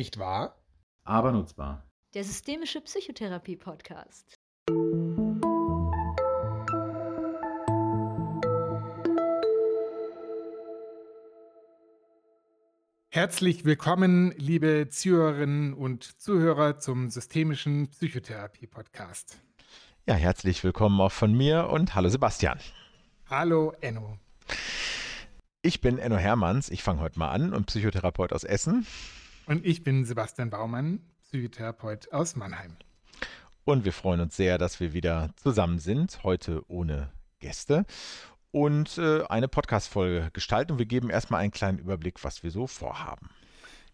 Nicht wahr? Aber nutzbar. Der systemische Psychotherapie-Podcast. Herzlich willkommen, liebe Zuhörerinnen und Zuhörer zum systemischen Psychotherapie-Podcast. Ja, herzlich willkommen auch von mir und hallo Sebastian. Hallo Enno. Ich bin Enno Hermanns, ich fange heute mal an und Psychotherapeut aus Essen. Und ich bin Sebastian Baumann, Psychotherapeut aus Mannheim. Und wir freuen uns sehr, dass wir wieder zusammen sind, heute ohne Gäste und äh, eine Podcast-Folge gestalten. Und wir geben erstmal einen kleinen Überblick, was wir so vorhaben.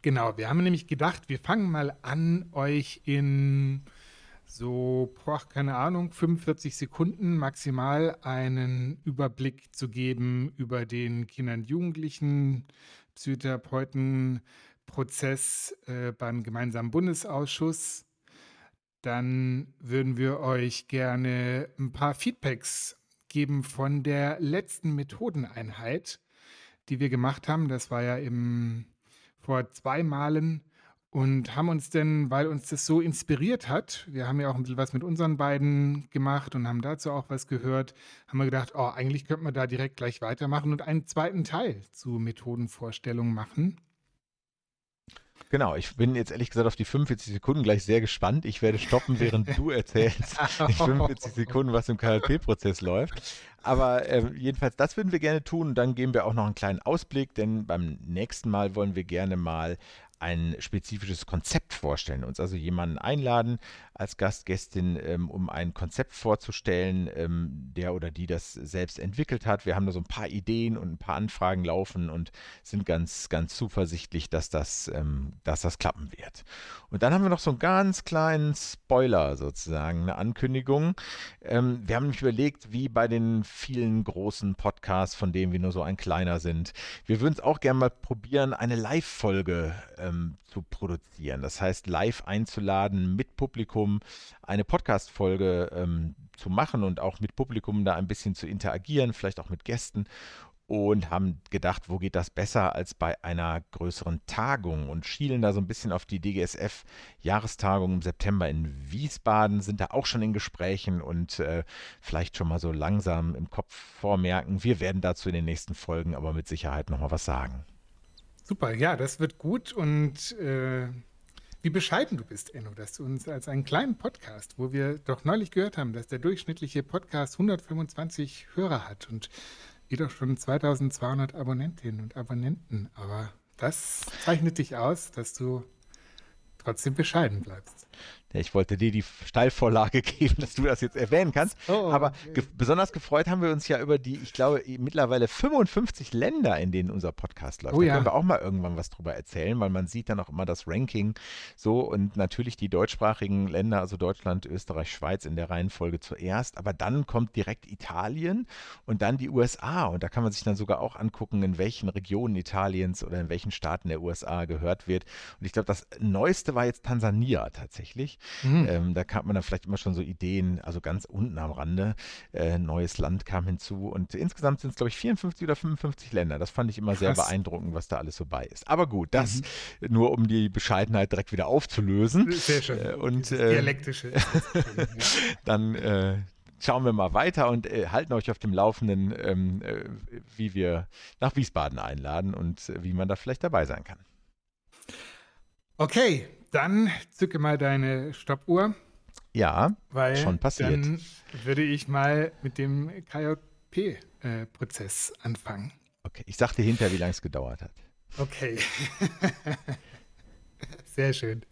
Genau, wir haben nämlich gedacht, wir fangen mal an, euch in so, boah, keine Ahnung, 45 Sekunden maximal einen Überblick zu geben über den Kinder- und Jugendlichen Psychotherapeutenprozess äh, beim gemeinsamen Bundesausschuss. Dann würden wir euch gerne ein paar Feedbacks geben von der letzten Methodeneinheit, die wir gemacht haben. Das war ja im, vor zwei Malen und haben uns denn, weil uns das so inspiriert hat, wir haben ja auch ein bisschen was mit unseren beiden gemacht und haben dazu auch was gehört, haben wir gedacht, oh, eigentlich könnte man da direkt gleich weitermachen und einen zweiten Teil zu Methodenvorstellungen machen. Genau, ich bin jetzt ehrlich gesagt auf die 45 Sekunden gleich sehr gespannt. Ich werde stoppen, während du erzählst, die 45 Sekunden, was im KLP-Prozess läuft. Aber äh, jedenfalls, das würden wir gerne tun. Und dann geben wir auch noch einen kleinen Ausblick, denn beim nächsten Mal wollen wir gerne mal ein spezifisches Konzept vorstellen, uns also jemanden einladen als Gastgästin, ähm, um ein Konzept vorzustellen, ähm, der oder die das selbst entwickelt hat. Wir haben da so ein paar Ideen und ein paar Anfragen laufen und sind ganz, ganz zuversichtlich, dass das, ähm, dass das klappen wird. Und dann haben wir noch so einen ganz kleinen Spoiler sozusagen, eine Ankündigung. Ähm, wir haben nämlich überlegt, wie bei den vielen großen Podcasts, von denen wir nur so ein kleiner sind. Wir würden es auch gerne mal probieren, eine Live-Folge ähm, zu produzieren. Das heißt, live einzuladen mit Publikum, eine Podcast-Folge ähm, zu machen und auch mit Publikum da ein bisschen zu interagieren, vielleicht auch mit Gästen und haben gedacht, wo geht das besser als bei einer größeren Tagung und schielen da so ein bisschen auf die DGSF-Jahrestagung im September in Wiesbaden, sind da auch schon in Gesprächen und äh, vielleicht schon mal so langsam im Kopf vormerken. Wir werden dazu in den nächsten Folgen aber mit Sicherheit nochmal was sagen. Super, ja, das wird gut und äh, wie bescheiden du bist, Enno, dass du uns als einen kleinen Podcast, wo wir doch neulich gehört haben, dass der durchschnittliche Podcast 125 Hörer hat und ihr doch schon 2200 Abonnentinnen und Abonnenten. Aber das zeichnet dich aus, dass du trotzdem bescheiden bleibst. Ja, ich wollte dir die Steilvorlage geben, dass du das jetzt erwähnen kannst. Oh, Aber ge besonders gefreut haben wir uns ja über die, ich glaube, mittlerweile 55 Länder, in denen unser Podcast läuft. Oh, da ja. können wir auch mal irgendwann was drüber erzählen, weil man sieht dann auch immer das Ranking so und natürlich die deutschsprachigen Länder, also Deutschland, Österreich, Schweiz in der Reihenfolge zuerst. Aber dann kommt direkt Italien und dann die USA. Und da kann man sich dann sogar auch angucken, in welchen Regionen Italiens oder in welchen Staaten der USA gehört wird. Und ich glaube, das Neueste war jetzt Tansania tatsächlich. Mhm. Ähm, da kam man dann vielleicht immer schon so Ideen, also ganz unten am Rande, äh, neues Land kam hinzu. Und insgesamt sind es, glaube ich, 54 oder 55 Länder. Das fand ich immer Krass. sehr beeindruckend, was da alles so bei ist. Aber gut, das mhm. nur um die Bescheidenheit direkt wieder aufzulösen. Sehr schön. Äh, und, äh, Dialektische. dann schauen wir mal weiter und äh, halten euch auf dem Laufenden, ähm, äh, wie wir nach Wiesbaden einladen und äh, wie man da vielleicht dabei sein kann. Okay, dann zücke mal deine Stoppuhr. Ja, weil schon passiert. Dann würde ich mal mit dem KJP-Prozess äh, anfangen. Okay, ich sag dir hinterher, wie lange es gedauert hat. Okay. Sehr schön.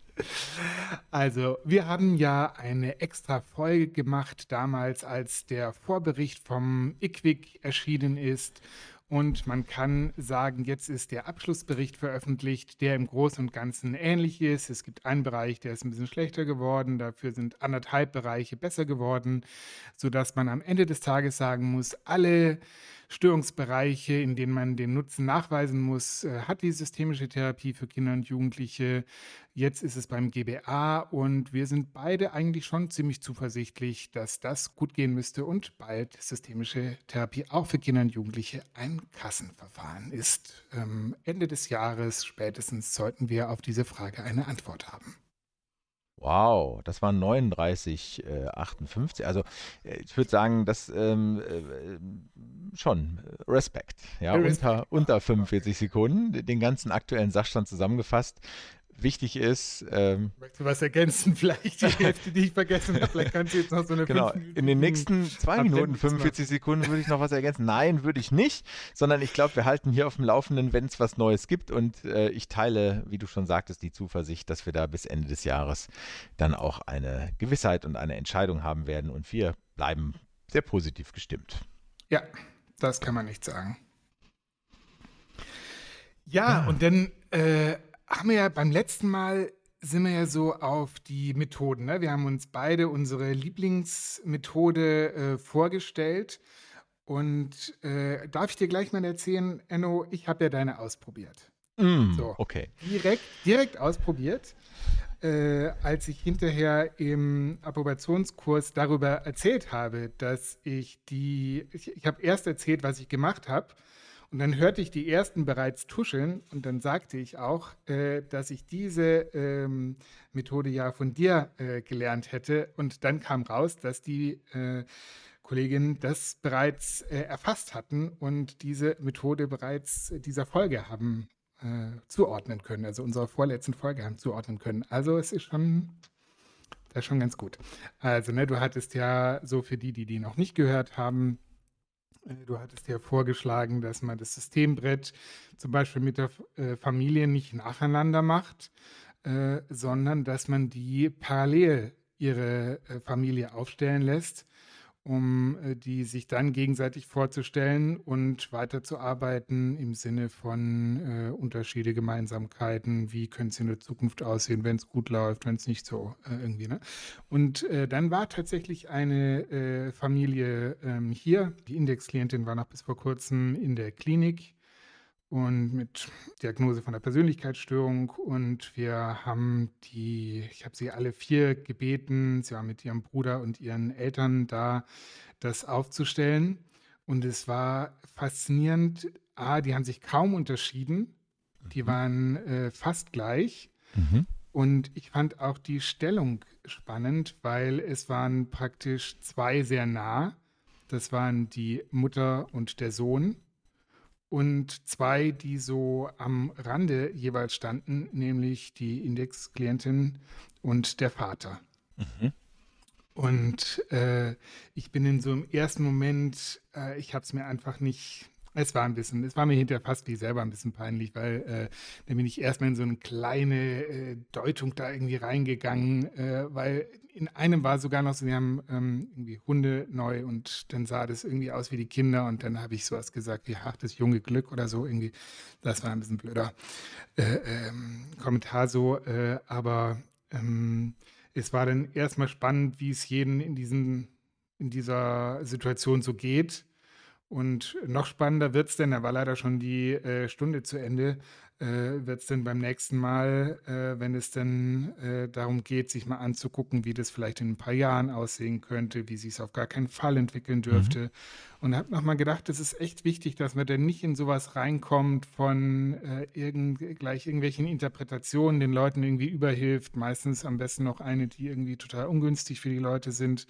Also, wir haben ja eine extra Folge gemacht damals, als der Vorbericht vom IQWIC erschienen ist und man kann sagen, jetzt ist der Abschlussbericht veröffentlicht, der im Großen und Ganzen ähnlich ist. Es gibt einen Bereich, der ist ein bisschen schlechter geworden, dafür sind anderthalb Bereiche besser geworden, sodass man am Ende des Tages sagen muss, alle Störungsbereiche, in denen man den Nutzen nachweisen muss, äh, hat die systemische Therapie für Kinder und Jugendliche. Jetzt ist es beim GBA und wir sind beide eigentlich schon ziemlich zuversichtlich, dass das gut gehen müsste und bald systemische Therapie auch für Kinder und Jugendliche ein Kassenverfahren ist. Ähm, Ende des Jahres spätestens sollten wir auf diese Frage eine Antwort haben. Wow, das waren 39, äh, 58. Also äh, ich würde sagen, das ähm, äh, schon Respekt. Ja, Respekt. unter, unter 45 Sekunden, den ganzen aktuellen Sachstand zusammengefasst wichtig ist. Ähm, Möchtest du was ergänzen? Vielleicht die Hälfte, die ich vergessen habe. Vielleicht kannst du jetzt noch so eine genau, in den nächsten zwei Minuten, 45 Sekunden würde ich noch was ergänzen. Nein, würde ich nicht, sondern ich glaube, wir halten hier auf dem Laufenden, wenn es was Neues gibt und äh, ich teile, wie du schon sagtest, die Zuversicht, dass wir da bis Ende des Jahres dann auch eine Gewissheit und eine Entscheidung haben werden und wir bleiben sehr positiv gestimmt. Ja, das kann man nicht sagen. Ja, und dann äh, haben wir ja beim letzten Mal sind wir ja so auf die Methoden. Ne? Wir haben uns beide unsere Lieblingsmethode äh, vorgestellt. Und äh, darf ich dir gleich mal erzählen, Enno, ich habe ja deine ausprobiert. Mm, So. Okay. Direkt, direkt ausprobiert. Äh, als ich hinterher im Approbationskurs darüber erzählt habe, dass ich die, ich, ich habe erst erzählt, was ich gemacht habe, und dann hörte ich die ersten bereits tuscheln und dann sagte ich auch, äh, dass ich diese ähm, Methode ja von dir äh, gelernt hätte. Und dann kam raus, dass die äh, Kolleginnen das bereits äh, erfasst hatten und diese Methode bereits dieser Folge haben äh, zuordnen können, also unserer vorletzten Folge haben zuordnen können. Also es ist schon, das ist schon ganz gut. Also, ne, du hattest ja so für die, die die noch nicht gehört haben, du hattest ja vorgeschlagen, dass man das Systembrett zum Beispiel mit der äh, Familie nicht nacheinander macht, äh, sondern dass man die parallel ihre äh, Familie aufstellen lässt, um äh, die sich dann gegenseitig vorzustellen und weiterzuarbeiten im Sinne von äh, Unterschiede, Gemeinsamkeiten, wie könnte es in der Zukunft aussehen, wenn es gut läuft, wenn es nicht so äh, irgendwie. Ne? Und äh, dann war tatsächlich eine äh, Familie ähm, hier, die Indexklientin war noch bis vor kurzem in der Klinik und mit Diagnose von der Persönlichkeitsstörung. Und wir haben die, ich habe sie alle vier gebeten, sie war mit ihrem Bruder und ihren Eltern da, das aufzustellen. Und es war faszinierend. A, die haben sich kaum unterschieden. Die waren äh, fast gleich. Mhm. Und ich fand auch die Stellung spannend, weil es waren praktisch zwei sehr nah. Das waren die Mutter und der Sohn. Und zwei, die so am Rande jeweils standen, nämlich die Indexklientin und der Vater. Mhm. Und äh, ich bin in so im ersten Moment, äh, ich habe es mir einfach nicht, es war ein bisschen, es war mir hinterher fast wie selber ein bisschen peinlich, weil äh, dann bin ich erstmal in so eine kleine äh, Deutung da irgendwie reingegangen, äh, weil in einem war sogar noch so, wir haben ähm, irgendwie Hunde neu und dann sah das irgendwie aus wie die Kinder und dann habe ich sowas gesagt wie, das junge Glück oder so irgendwie. Das war ein bisschen blöder äh, ähm, Kommentar so, äh, aber ähm, es war dann erstmal spannend, wie es jeden in, diesen, in dieser Situation so geht. Und noch spannender wird es denn, da war leider schon die äh, Stunde zu Ende, äh, wird es denn beim nächsten Mal, äh, wenn es dann äh, darum geht, sich mal anzugucken, wie das vielleicht in ein paar Jahren aussehen könnte, wie sich es auf gar keinen Fall entwickeln dürfte. Und habe nochmal gedacht, es ist echt wichtig, dass man dann nicht in sowas reinkommt von äh, irgend, gleich irgendwelchen Interpretationen, den Leuten irgendwie überhilft. Meistens am besten noch eine, die irgendwie total ungünstig für die Leute sind.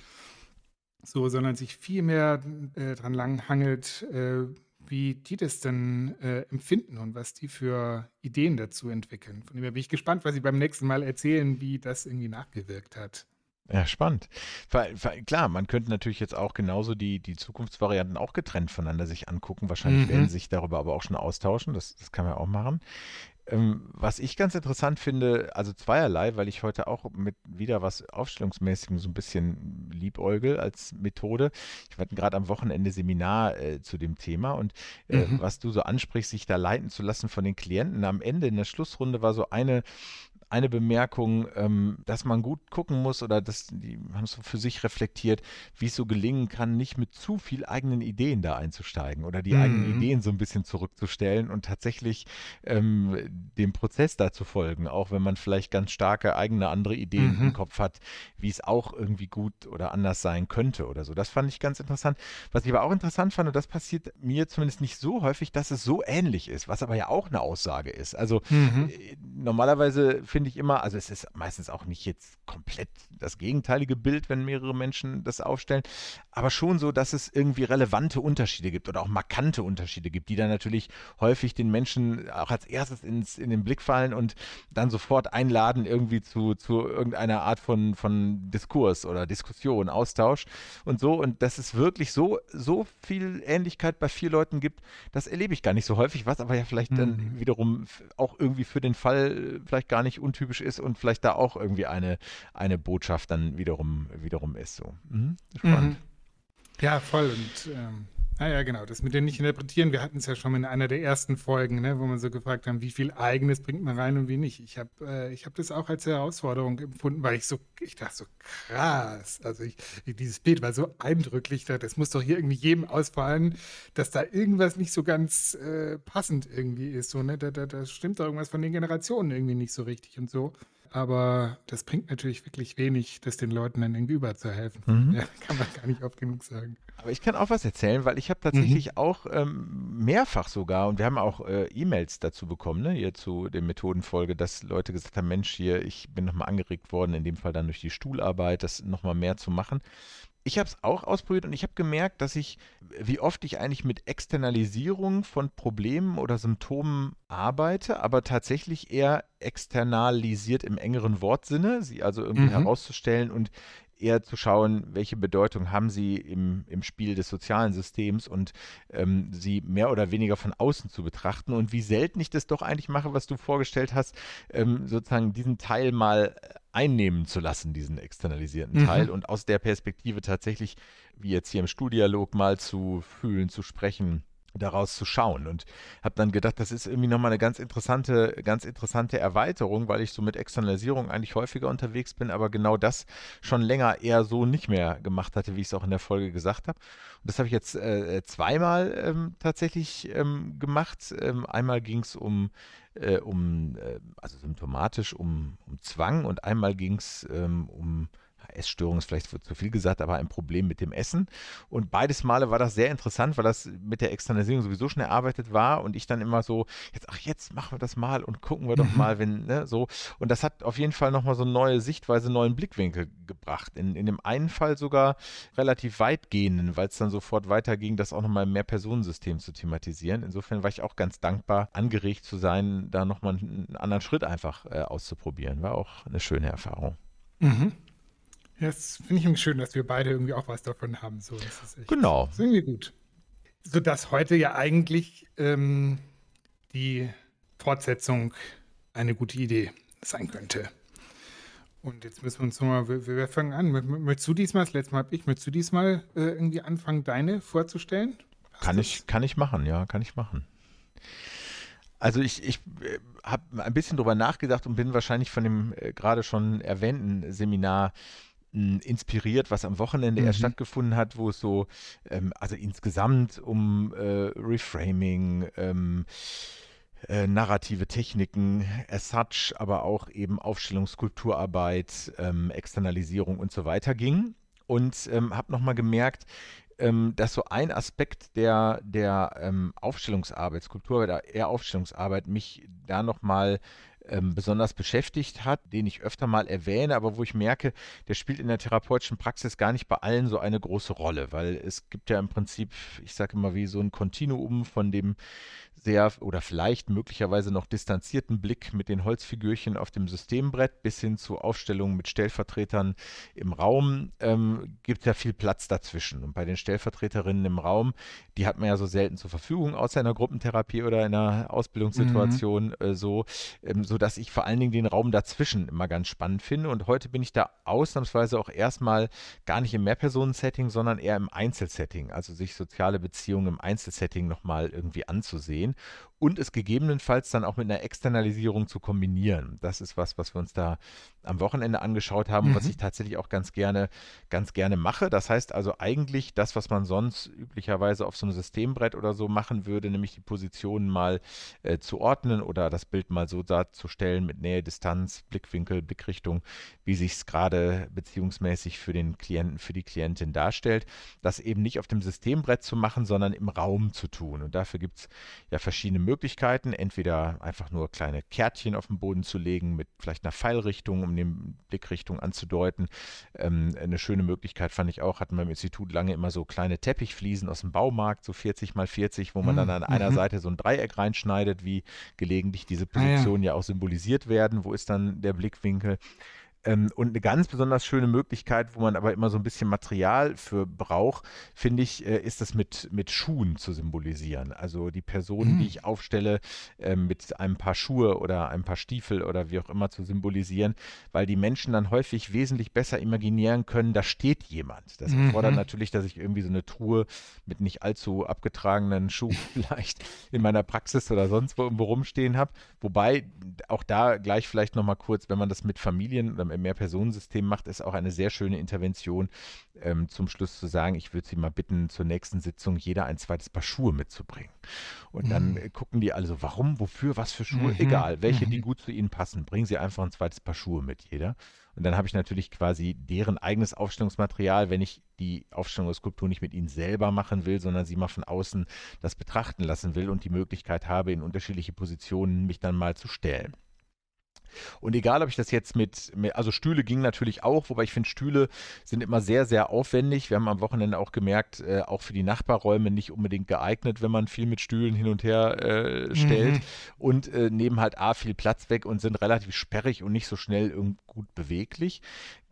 So, sondern sich viel mehr äh, dran langhangelt, äh, wie die das denn äh, empfinden und was die für Ideen dazu entwickeln. Von dem her bin ich gespannt, was sie beim nächsten Mal erzählen, wie das irgendwie nachgewirkt hat. Ja, spannend. Weil, weil, klar, man könnte natürlich jetzt auch genauso die, die Zukunftsvarianten auch getrennt voneinander sich angucken. Wahrscheinlich Mhm. werden sie sich darüber aber auch schon austauschen. Das, das kann man auch machen. Ähm, was ich ganz interessant finde, also zweierlei, weil ich heute auch mit wieder was Aufstellungsmäßigem so ein bisschen liebäugel als Methode. Ich hatte gerade am Wochenende Seminar äh, zu dem Thema und äh, Mhm. was du so ansprichst, sich da leiten zu lassen von den Klienten. Am Ende in der Schlussrunde war so eine eine Bemerkung, ähm, dass man gut gucken muss oder dass die haben es für sich reflektiert, wie es so gelingen kann, nicht mit zu viel eigenen Ideen da einzusteigen oder die mhm. eigenen Ideen so ein bisschen zurückzustellen und tatsächlich ähm, dem Prozess da zu folgen, auch wenn man vielleicht ganz starke eigene andere Ideen mhm. im Kopf hat, wie es auch irgendwie gut oder anders sein könnte oder so. Das fand ich ganz interessant. Was ich aber auch interessant fand, und das passiert mir zumindest nicht so häufig, dass es so ähnlich ist, was aber ja auch eine Aussage ist. Also mhm. Äh, normalerweise finde ich immer, also es ist meistens auch nicht jetzt komplett das gegenteilige Bild, wenn mehrere Menschen das aufstellen, aber schon so, dass es irgendwie relevante Unterschiede gibt oder auch markante Unterschiede gibt, die dann natürlich häufig den Menschen auch als erstes ins, in den Blick fallen und dann sofort einladen irgendwie zu, zu irgendeiner Art von, von Diskurs oder Diskussion, Austausch und so. Und dass es wirklich so, so viel Ähnlichkeit bei vier Leuten gibt, das erlebe ich gar nicht so häufig, was aber ja vielleicht mhm. dann wiederum auch irgendwie für den Fall vielleicht gar nicht untypisch ist und vielleicht da auch irgendwie eine, eine Botschaft dann wiederum, wiederum ist. So. Mhm. Spannend. Mhm. Ja, voll. Und ähm, Ah ja, genau, das mit dem nicht interpretieren, wir hatten es ja schon in einer der ersten Folgen, ne, wo wir so gefragt haben, wie viel Eigenes bringt man rein und wie nicht. Ich habe äh, hab das auch als Herausforderung empfunden, weil ich so, ich dachte so krass, also ich, dieses Bild war so eindrücklich, das muss doch hier irgendwie jedem ausfallen, dass da irgendwas nicht so ganz äh, passend irgendwie ist, so, ne, da, da, da stimmt doch irgendwas von den Generationen irgendwie nicht so richtig und so aber das bringt natürlich wirklich wenig, das den Leuten dann irgendwie überzuhelfen. Mhm. Ja, kann man gar nicht oft genug sagen. Aber ich kann auch was erzählen, weil ich habe tatsächlich mhm. auch ähm, mehrfach sogar, und wir haben auch äh, E-Mails dazu bekommen, ne, hier zu der Methodenfolge, dass Leute gesagt haben, Mensch, hier, ich bin nochmal angeregt worden, in dem Fall dann durch die Stuhlarbeit, das nochmal mehr zu machen ich habe es auch ausprobiert und ich habe gemerkt, dass ich, wie oft ich eigentlich mit Externalisierung von Problemen oder Symptomen arbeite, aber tatsächlich eher externalisiert im engeren Wortsinne, sie also irgendwie mhm. herauszustellen und eher zu schauen, welche Bedeutung haben sie im, im Spiel des sozialen Systems und ähm, sie mehr oder weniger von außen zu betrachten und wie selten ich das doch eigentlich mache, was du vorgestellt hast, ähm, sozusagen diesen Teil mal einnehmen zu lassen, diesen externalisierten mhm. Teil und aus der Perspektive tatsächlich, wie jetzt hier im Studialog, mal zu fühlen, zu sprechen daraus zu schauen und habe dann gedacht, das ist irgendwie nochmal eine ganz interessante, ganz interessante Erweiterung, weil ich so mit Externalisierung eigentlich häufiger unterwegs bin, aber genau das schon länger eher so nicht mehr gemacht hatte, wie ich es auch in der Folge gesagt habe. Und das habe ich jetzt äh, zweimal ähm, tatsächlich ähm, gemacht. Ähm, einmal ging es um, äh, um äh, also symptomatisch um, um Zwang und einmal ging es ähm, um Essstörung ist vielleicht zu viel gesagt, aber ein Problem mit dem Essen. Und beides Male war das sehr interessant, weil das mit der Externalisierung sowieso schon erarbeitet war und ich dann immer so, jetzt, ach, jetzt machen wir das mal und gucken wir doch mhm. mal, wenn, ne, so. Und das hat auf jeden Fall nochmal so eine neue Sichtweise, einen neuen Blickwinkel gebracht. In, in dem einen Fall sogar relativ weitgehenden, weil es dann sofort weiterging, das auch nochmal im Mehrpersonensystem zu thematisieren. Insofern war ich auch ganz dankbar, angeregt zu sein, da nochmal einen anderen Schritt einfach äh, auszuprobieren. War auch eine schöne Erfahrung. Mhm. Ja, das finde ich schön, dass wir beide irgendwie auch was davon haben. So, das ist echt, genau. Das ist irgendwie gut. Sodass heute ja eigentlich ähm, die Fortsetzung eine gute Idee sein könnte. Und jetzt müssen wir uns nochmal, wir, wir fangen an. Möchtest du diesmal, das letzte Mal habe ich, möchtest du diesmal äh, irgendwie anfangen, deine vorzustellen? kann ich, kann ich machen, ja, kann ich machen. Also ich, ich äh, habe ein bisschen drüber nachgedacht und bin wahrscheinlich von dem äh, gerade schon erwähnten Seminar inspiriert, was am Wochenende mhm. erst stattgefunden hat, wo es so, ähm, also insgesamt um äh, Reframing, ähm, äh, narrative Techniken, as such, aber auch eben Aufstellungskulturarbeit, ähm, Externalisierung und so weiter ging. Und ähm, habe nochmal gemerkt, ähm, dass so ein Aspekt der, der ähm, Aufstellungsarbeit, Skulptur, eher Aufstellungsarbeit, mich da nochmal ähm, besonders beschäftigt hat, den ich öfter mal erwähne, aber wo ich merke, der spielt in der therapeutischen Praxis gar nicht bei allen so eine große Rolle, weil es gibt ja im Prinzip, ich sage immer, wie so ein Kontinuum von dem sehr oder vielleicht möglicherweise noch distanzierten Blick mit den Holzfigürchen auf dem Systembrett bis hin zu Aufstellungen mit Stellvertretern im Raum ähm, gibt ja viel Platz dazwischen. Und bei den Stellvertreterinnen im Raum, die hat man ja so selten zur Verfügung, außer in einer Gruppentherapie oder in einer Ausbildungssituation mhm. äh, so. Ähm, so sodass ich vor allen Dingen den Raum dazwischen immer ganz spannend finde. Und heute bin ich da ausnahmsweise auch erstmal gar nicht im Mehrpersonen-Setting, sondern eher im Einzelsetting, also sich soziale Beziehungen im Einzelsetting nochmal irgendwie anzusehen und es gegebenenfalls dann auch mit einer Externalisierung zu kombinieren. Das ist was, was wir uns da am Wochenende angeschaut haben, mhm. was ich tatsächlich auch ganz gerne, ganz gerne mache. Das heißt also eigentlich das, was man sonst üblicherweise auf so einem Systembrett oder so machen würde, nämlich die Positionen mal äh, zu ordnen oder das Bild mal so darzustellen mit Nähe, Distanz, Blickwinkel, Blickrichtung, wie sich es gerade beziehungsmäßig für den Klienten, für die Klientin darstellt. Das eben nicht auf dem Systembrett zu machen, sondern im Raum zu tun. Und dafür gibt es ja verschiedene Möglichkeiten. Entweder einfach nur kleine Kärtchen auf den Boden zu legen mit vielleicht einer Pfeilrichtung, um die Blickrichtung anzudeuten. Ähm, eine schöne Möglichkeit fand ich auch, hatten wir im Institut lange immer so kleine Teppichfliesen aus dem Baumarkt, so 40 mal 40, wo man dann an einer mhm. Seite so ein Dreieck reinschneidet, wie gelegentlich diese Positionen ah, ja. ja auch symbolisiert werden. Wo ist dann der Blickwinkel? Ähm, und eine ganz besonders schöne Möglichkeit, wo man aber immer so ein bisschen Material für braucht, finde ich, äh, ist das mit, mit Schuhen zu symbolisieren. Also die Person, mhm. die ich aufstelle, äh, mit einem paar Schuhe oder ein paar Stiefel oder wie auch immer zu symbolisieren, weil die Menschen dann häufig wesentlich besser imaginieren können, da steht jemand. Das mhm. erfordert natürlich, dass ich irgendwie so eine Truhe mit nicht allzu abgetragenen Schuhen vielleicht in meiner Praxis oder sonst wo irgendwo rumstehen habe. Wobei auch da gleich vielleicht nochmal kurz, wenn man das mit Familien oder mit im Mehrpersonensystem macht, ist auch eine sehr schöne Intervention, ähm, zum Schluss zu sagen, ich würde Sie mal bitten, zur nächsten Sitzung jeder ein zweites Paar Schuhe mitzubringen. Und dann mhm. gucken die also, warum, wofür, was für Schuhe, mhm. egal, welche, die mhm. gut zu Ihnen passen, bringen Sie einfach ein zweites Paar Schuhe mit, jeder. Und dann habe ich natürlich quasi deren eigenes Aufstellungsmaterial, wenn ich die Aufstellung der Skulptur nicht mit ihnen selber machen will, sondern sie mal von außen das betrachten lassen will und die Möglichkeit habe, in unterschiedliche Positionen mich dann mal zu stellen. Und egal, ob ich das jetzt mit, also Stühle ging natürlich auch, wobei ich finde, Stühle sind immer sehr, sehr aufwendig. Wir haben am Wochenende auch gemerkt, äh, auch für die Nachbarräume nicht unbedingt geeignet, wenn man viel mit Stühlen hin und her äh, stellt. Mhm. Und äh, nehmen halt A viel Platz weg und sind relativ sperrig und nicht so schnell gut beweglich.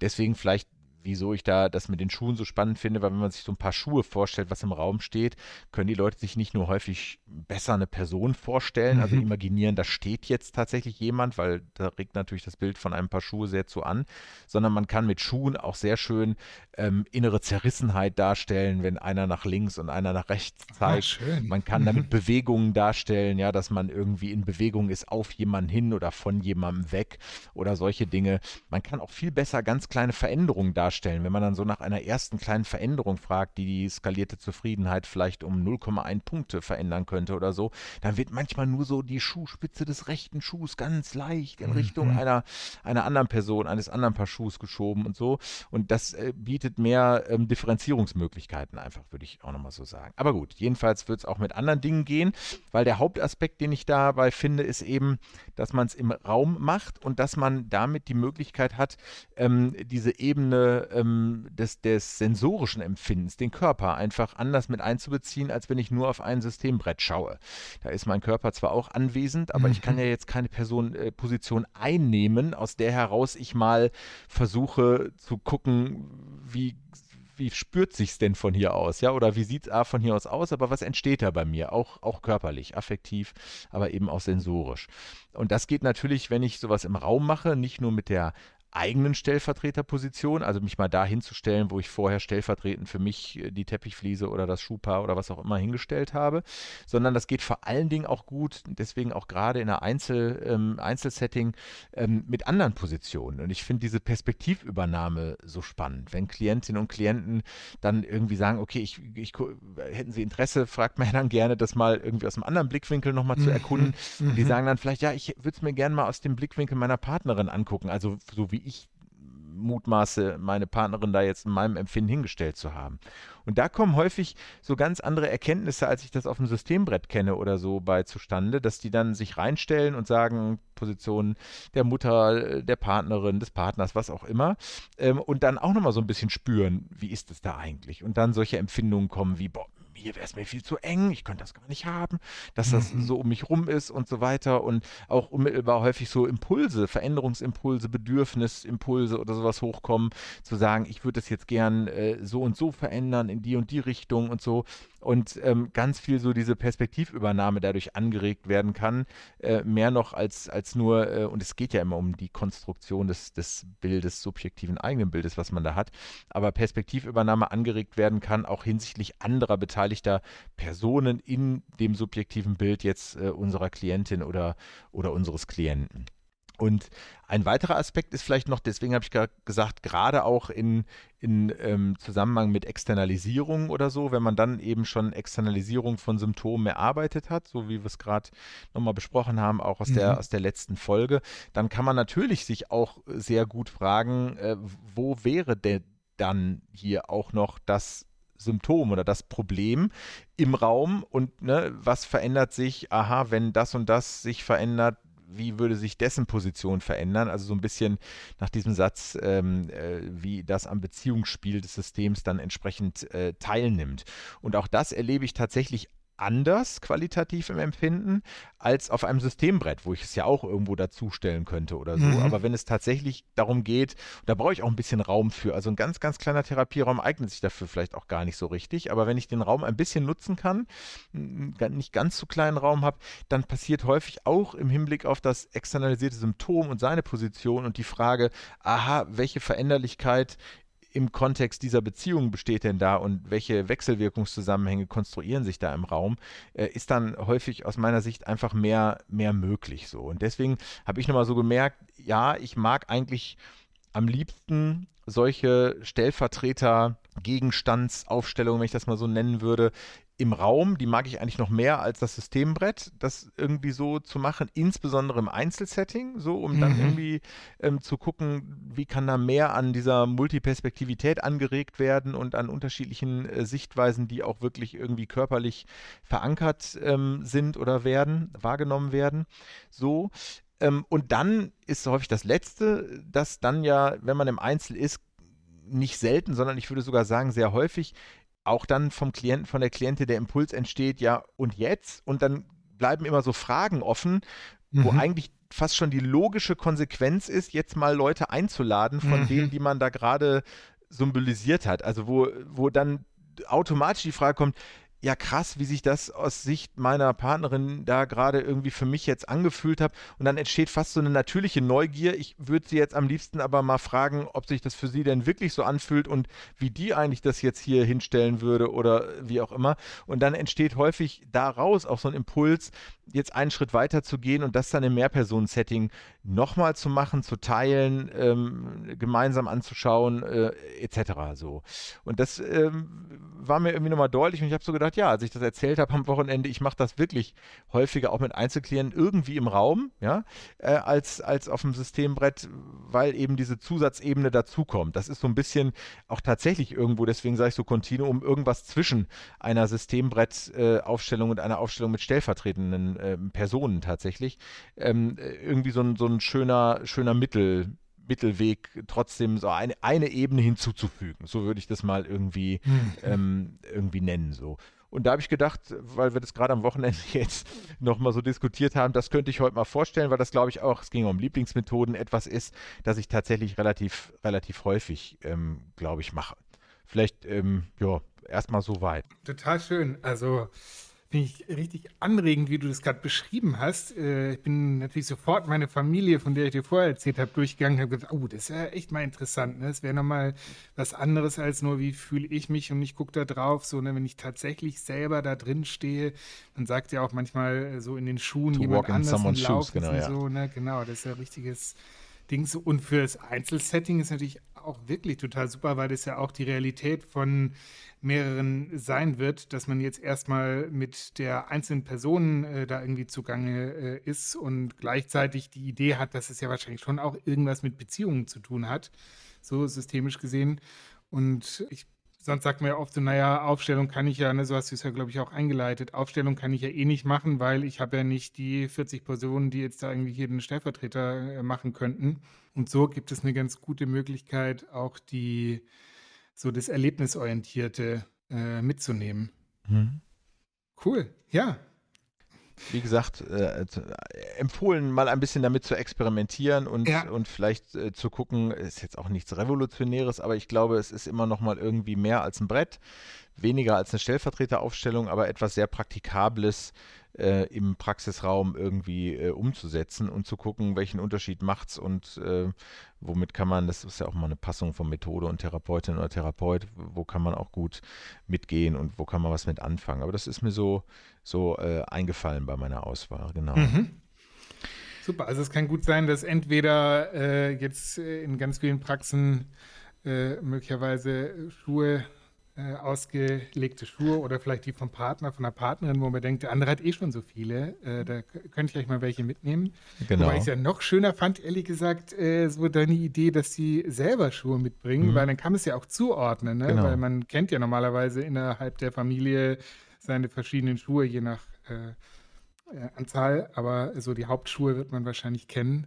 Deswegen vielleicht wieso ich da das mit den Schuhen so spannend finde, weil wenn man sich so ein paar Schuhe vorstellt, was im Raum steht, können die Leute sich nicht nur häufig besser eine Person vorstellen, also mhm. imaginieren, da steht jetzt tatsächlich jemand, weil da regt natürlich das Bild von einem Paar Schuhe sehr zu an, sondern man kann mit Schuhen auch sehr schön ähm, innere Zerrissenheit darstellen, wenn einer nach links und einer nach rechts ah, zeigt. Ah, man kann damit Bewegungen darstellen, ja, dass man irgendwie in Bewegung ist auf jemanden hin oder von jemandem weg oder solche Dinge. Man kann auch viel besser ganz kleine Veränderungen darstellen darstellen. Wenn man dann so nach einer ersten kleinen Veränderung fragt, die die skalierte Zufriedenheit vielleicht um 0,1 Punkte verändern könnte oder so, dann wird manchmal nur so die Schuhspitze des rechten Schuhs ganz leicht in Richtung mhm. einer, einer anderen Person, eines anderen Paar Schuhs geschoben und so. Und das äh, bietet mehr ähm, Differenzierungsmöglichkeiten einfach, würde ich auch nochmal so sagen. Aber gut, jedenfalls wird es auch mit anderen Dingen gehen, weil der Hauptaspekt, den ich dabei finde, ist eben, dass man es im Raum macht und dass man damit die Möglichkeit hat, ähm, diese Ebene ähm, des, des sensorischen Empfindens, den Körper einfach anders mit einzubeziehen, als wenn ich nur auf ein Systembrett schaue. Da ist mein Körper zwar auch anwesend, aber mhm. ich kann ja jetzt keine Person, äh, Position einnehmen, aus der heraus ich mal versuche zu gucken, wie wie spürt sich's denn von hier aus, ja? Oder wie sieht es von hier aus aus, aber was entsteht da bei mir? Auch, auch körperlich, affektiv, aber eben auch sensorisch. Und das geht natürlich, wenn ich sowas im Raum mache, nicht nur mit der eigenen Stellvertreterposition, also mich mal da hinzustellen, wo ich vorher stellvertretend für mich äh, die Teppichfliese oder das Schuhpaar oder was auch immer hingestellt habe, sondern das geht vor allen Dingen auch gut, deswegen auch gerade in einer Einzel, ähm, Einzelsetting ähm, mit anderen Positionen. Und ich finde diese Perspektivübernahme so spannend, wenn Klientinnen und Klienten dann irgendwie sagen, okay, ich, ich hätten Sie Interesse, fragt man dann gerne, das mal irgendwie aus einem anderen Blickwinkel nochmal zu mhm, erkunden. Mhm. Und die sagen dann vielleicht, ja, ich würde es mir gerne mal aus dem Blickwinkel meiner Partnerin angucken, also so wie ich mutmaße, meine Partnerin da jetzt in meinem Empfinden hingestellt zu haben. Und da kommen häufig so ganz andere Erkenntnisse, als ich das auf dem Systembrett kenne oder so bei zustande, dass die dann sich reinstellen und sagen, Position der Mutter, der Partnerin, des Partners, was auch immer, ähm, und dann auch nochmal so ein bisschen spüren, wie ist es da eigentlich? Und dann solche Empfindungen kommen wie, boah, hier wäre es mir viel zu eng, ich könnte das gar nicht haben, dass das mhm. so um mich rum ist und so weiter und auch unmittelbar häufig so Impulse, Veränderungsimpulse, Bedürfnisimpulse oder sowas hochkommen, zu sagen, ich würde das jetzt gern äh, so und so verändern in die und die Richtung und so und ähm, ganz viel so diese Perspektivübernahme dadurch angeregt werden kann, äh, mehr noch als, als nur, äh, und es geht ja immer um die Konstruktion des, des Bildes, subjektiven eigenen Bildes, was man da hat, aber Perspektivübernahme angeregt werden kann, auch hinsichtlich anderer beteiligter Personen in dem subjektiven Bild jetzt äh, unserer Klientin oder, oder unseres Klienten. Und ein weiterer Aspekt ist vielleicht noch, deswegen habe ich gesagt, gerade auch in, in ähm, Zusammenhang mit Externalisierung oder so, wenn man dann eben schon Externalisierung von Symptomen erarbeitet hat, so wie wir es gerade nochmal besprochen haben, auch aus, mhm. der, aus der letzten Folge, dann kann man natürlich sich auch sehr gut fragen, äh, wo wäre denn dann hier auch noch das Symptom oder das Problem im Raum und ne, was verändert sich? Aha, wenn das und das sich verändert, wie würde sich dessen Position verändern? Also so ein bisschen nach diesem Satz, ähm, äh, wie das am Beziehungsspiel des Systems dann entsprechend äh, teilnimmt. Und auch das erlebe ich tatsächlich anders qualitativ im Empfinden als auf einem Systembrett, wo ich es ja auch irgendwo dazustellen könnte oder so. Mhm. Aber wenn es tatsächlich darum geht, da brauche ich auch ein bisschen Raum für. Also ein ganz, ganz kleiner Therapieraum eignet sich dafür vielleicht auch gar nicht so richtig. Aber wenn ich den Raum ein bisschen nutzen kann, nicht ganz zu kleinen Raum habe, dann passiert häufig auch im Hinblick auf das externalisierte Symptom und seine Position und die Frage, aha, welche Veränderlichkeit im Kontext dieser Beziehung besteht denn da und welche Wechselwirkungszusammenhänge konstruieren sich da im Raum, äh, ist dann häufig aus meiner Sicht einfach mehr, mehr möglich so. Und deswegen habe ich nochmal so gemerkt, ja, ich mag eigentlich am liebsten solche Stellvertreter Gegenstandsaufstellungen, wenn ich das mal so nennen würde, im Raum, die mag ich eigentlich noch mehr als das Systembrett, das irgendwie so zu machen, insbesondere im Einzelsetting, so um mhm. dann irgendwie ähm, zu gucken, wie kann da mehr an dieser Multiperspektivität angeregt werden und an unterschiedlichen äh, Sichtweisen, die auch wirklich irgendwie körperlich verankert ähm, sind oder werden, wahrgenommen werden. So. Ähm, und dann ist häufig das Letzte, dass dann ja, wenn man im Einzel ist, nicht selten, sondern ich würde sogar sagen, sehr häufig auch dann vom Klienten, von der Klientin der Impuls entsteht, ja, und jetzt? Und dann bleiben immer so Fragen offen, mhm. wo eigentlich fast schon die logische Konsequenz ist, jetzt mal Leute einzuladen von mhm. denen, die man da gerade symbolisiert hat. Also wo, wo dann automatisch die Frage kommt, ja krass, wie sich das aus Sicht meiner Partnerin da gerade irgendwie für mich jetzt angefühlt hat. Und dann entsteht fast so eine natürliche Neugier. Ich würde sie jetzt am liebsten aber mal fragen, ob sich das für sie denn wirklich so anfühlt und wie die eigentlich das jetzt hier hinstellen würde oder wie auch immer. Und dann entsteht häufig daraus auch so ein Impuls, jetzt einen Schritt weiter zu gehen und das dann im Mehrpersonen-Setting nochmal zu machen, zu teilen, ähm, gemeinsam anzuschauen, äh, etc. So. Und das ähm, war mir irgendwie nochmal deutlich und ich habe so gedacht, ja, als ich das erzählt habe am Wochenende, ich mache das wirklich häufiger auch mit Einzelklienten irgendwie im Raum, ja, äh, als, als auf dem Systembrett, weil eben diese Zusatzebene dazukommt. Das ist so ein bisschen auch tatsächlich irgendwo, deswegen sage ich so Kontinuum, irgendwas zwischen einer Systembrettaufstellung äh, und einer Aufstellung mit stellvertretenden äh, Personen tatsächlich. Ähm, irgendwie so ein, so ein schöner, schöner Mittel, Mittelweg trotzdem so eine, eine Ebene hinzuzufügen. So würde ich das mal irgendwie, mhm. ähm, irgendwie nennen. So. Und da habe ich gedacht, weil wir das gerade am Wochenende jetzt nochmal so diskutiert haben, das könnte ich heute mal vorstellen, weil das glaube ich auch, es ging um Lieblingsmethoden, etwas ist, das ich tatsächlich relativ, relativ häufig, ähm, glaube ich, mache. Vielleicht, ähm, ja, erstmal so weit. Total schön. Also Finde ich richtig anregend, wie du das gerade beschrieben hast. Äh, ich bin natürlich sofort meine Familie, von der ich dir vorher erzählt habe, durchgegangen und habe gedacht, oh, das ist ja echt mal interessant. Ne? Das wäre nochmal was anderes als nur, wie fühle ich mich und ich gucke da drauf. So, ne? wenn ich tatsächlich selber da drin stehe, man sagt ja auch manchmal äh, so in den Schuhen to jemand anders in shoes, genau, ja. so. Ne? Genau, das ist ja richtiges Ding. Und für das Einzelsetting ist natürlich auch wirklich total super, weil das ja auch die Realität von mehreren sein wird, dass man jetzt erstmal mit der einzelnen Person äh, da irgendwie zugange äh, ist und gleichzeitig die Idee hat, dass es ja wahrscheinlich schon auch irgendwas mit Beziehungen zu tun hat, so systemisch gesehen. Und ich sonst sagt man ja oft so, naja, Aufstellung kann ich ja, ne, so hast du es ja, glaube ich, auch eingeleitet. Aufstellung kann ich ja eh nicht machen, weil ich habe ja nicht die 40 Personen, die jetzt da irgendwie jeden Stellvertreter äh, machen könnten. Und so gibt es eine ganz gute Möglichkeit, auch die so das Erlebnisorientierte äh, mitzunehmen. Mhm. Cool, ja. Wie gesagt, äh, empfohlen, mal ein bisschen damit zu experimentieren und, ja. und vielleicht äh, zu gucken, ist jetzt auch nichts Revolutionäres, aber ich glaube, es ist immer noch mal irgendwie mehr als ein Brett, weniger als eine Stellvertreteraufstellung, aber etwas sehr Praktikables, äh, im Praxisraum irgendwie äh, umzusetzen und zu gucken, welchen Unterschied macht es und äh, womit kann man, das ist ja auch mal eine Passung von Methode und Therapeutin oder Therapeut, wo kann man auch gut mitgehen und wo kann man was mit anfangen. Aber das ist mir so, so äh, eingefallen bei meiner Auswahl, genau. Mhm. Super, also es kann gut sein, dass entweder äh, jetzt äh, in ganz vielen Praxen möglicherweise Schuhe äh, ausgelegte Schuhe oder vielleicht die vom Partner, von der Partnerin, wo man denkt, der andere hat eh schon so viele. Äh, da könnte ich euch mal welche mitnehmen. Genau. Wobei ich es ja noch schöner fand, ehrlich gesagt, äh, so deine Idee, dass sie selber Schuhe mitbringen, mhm. weil dann kann man es ja auch zuordnen, ne? genau. weil man kennt ja normalerweise innerhalb der Familie seine verschiedenen Schuhe, je nach äh, äh, Anzahl, aber so die Hauptschuhe wird man wahrscheinlich kennen.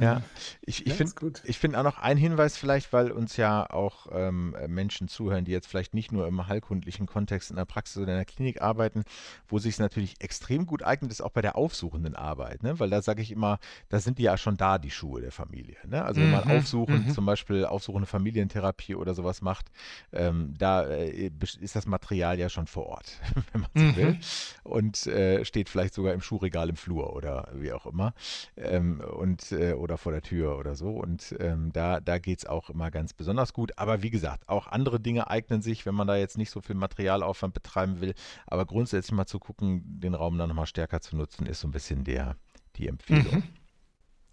Ja, ich, ich ja, finde find auch noch einen Hinweis vielleicht, weil uns ja auch ähm, Menschen zuhören, die jetzt vielleicht nicht nur im heilkundlichen Kontext in der Praxis oder in der Klinik arbeiten, wo sich es natürlich extrem gut eignet, ist auch bei der aufsuchenden Arbeit, ne? weil da sage ich immer, da sind die ja schon da, die Schuhe der Familie. Ne? Also wenn man mhm, aufsuchend, mhm. zum Beispiel aufsuchende Familientherapie oder sowas macht, ähm, da äh, ist das Material ja schon vor Ort, wenn man so mhm. will, und äh, steht vielleicht sogar im Schuhregal im Flur oder wie auch immer. Ähm, und äh, oder vor der Tür oder so. Und ähm, da, da geht es auch immer ganz besonders gut. Aber wie gesagt, auch andere Dinge eignen sich, wenn man da jetzt nicht so viel Materialaufwand betreiben will. Aber grundsätzlich mal zu gucken, den Raum dann nochmal stärker zu nutzen, ist so ein bisschen der, die Empfehlung. Mhm.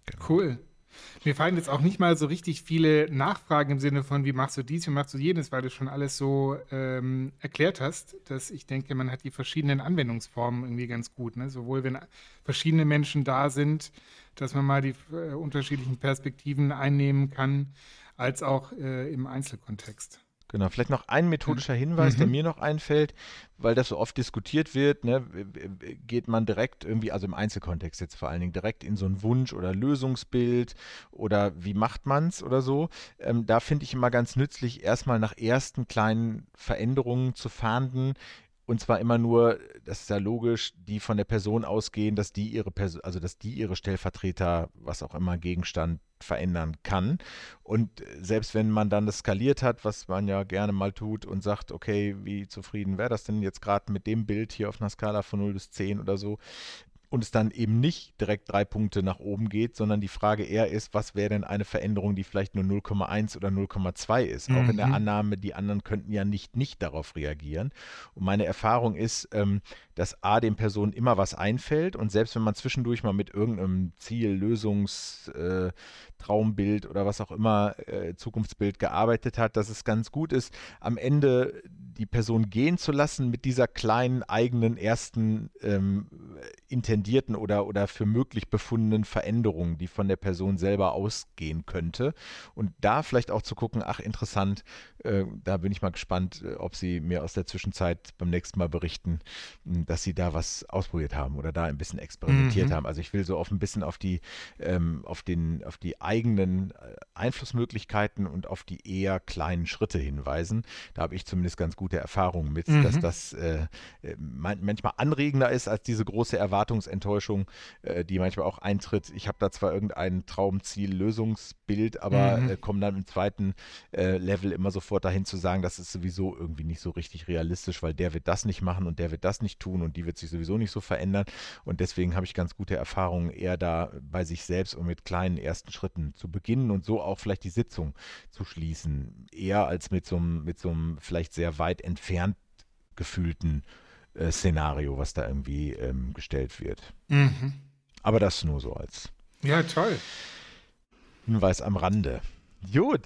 Genau. Cool. Mir fallen jetzt auch nicht mal so richtig viele Nachfragen im Sinne von, wie machst du dies, wie machst du jenes, weil du schon alles so ähm, erklärt hast, dass ich denke, man hat die verschiedenen Anwendungsformen irgendwie ganz gut. Ne? Sowohl wenn verschiedene Menschen da sind, dass man mal die äh, unterschiedlichen Perspektiven einnehmen kann, als auch äh, im Einzelkontext. Genau, vielleicht noch ein methodischer Hinweis, mhm. der mir noch einfällt, weil das so oft diskutiert wird, ne, geht man direkt irgendwie, also im Einzelkontext jetzt vor allen Dingen, direkt in so ein Wunsch- oder Lösungsbild oder wie macht man es oder so. Ähm, da finde ich immer ganz nützlich, erstmal nach ersten kleinen Veränderungen zu fahnden, und zwar immer nur, das ist ja logisch, die von der Person ausgehen, dass die ihre Person, also dass die ihre Stellvertreter, was auch immer Gegenstand verändern kann. Und selbst wenn man dann das skaliert hat, was man ja gerne mal tut und sagt, okay, wie zufrieden wäre das denn jetzt gerade mit dem Bild hier auf einer Skala von 0 bis 10 oder so, und es dann eben nicht direkt drei Punkte nach oben geht, sondern die Frage eher ist, was wäre denn eine Veränderung, die vielleicht nur 0,1 oder 0,2 ist? Mhm. Auch in der mhm. Annahme, die anderen könnten ja nicht nicht darauf reagieren. Und meine Erfahrung ist, ähm, dass A, den Personen immer was einfällt und selbst wenn man zwischendurch mal mit irgendeinem Ziel, Lösungs, äh, Traumbild oder was auch immer, äh, Zukunftsbild gearbeitet hat, dass es ganz gut ist, am Ende die Person gehen zu lassen mit dieser kleinen eigenen ersten ähm, intendierten oder, oder für möglich befundenen Veränderungen, die von der Person selber ausgehen könnte. Und da vielleicht auch zu gucken, ach interessant, äh, da bin ich mal gespannt, äh, ob Sie mir aus der Zwischenzeit beim nächsten Mal berichten, hm, dass Sie da was ausprobiert haben oder da ein bisschen experimentiert mhm. haben. Also ich will so auf ein bisschen auf die, ähm, auf den, auf die eigenen äh, Einflussmöglichkeiten und auf die eher kleinen Schritte hinweisen. Da habe ich zumindest ganz gute Erfahrungen mit, mhm. dass das äh, manchmal anregender ist als diese große Erwartungsenttäuschung, äh, die manchmal auch eintritt. Ich habe da zwar irgendein Traumziel, Lösungsbild, aber mhm. äh, komme dann im zweiten Level immer sofort sofort dahin zu sagen, das ist sowieso irgendwie nicht so richtig realistisch, weil der wird das nicht machen und der wird das nicht tun und die wird sich sowieso nicht so verändern. Und deswegen habe ich ganz gute Erfahrungen, eher da bei sich selbst und mit kleinen ersten Schritten zu beginnen und so auch vielleicht die Sitzung zu schließen. Eher als mit so einem, mit so einem vielleicht sehr weit entfernt gefühlten äh, Szenario, was da irgendwie ähm, gestellt wird. Mhm. Aber das nur so als ja, toll. Hinweis am Rande. Gut,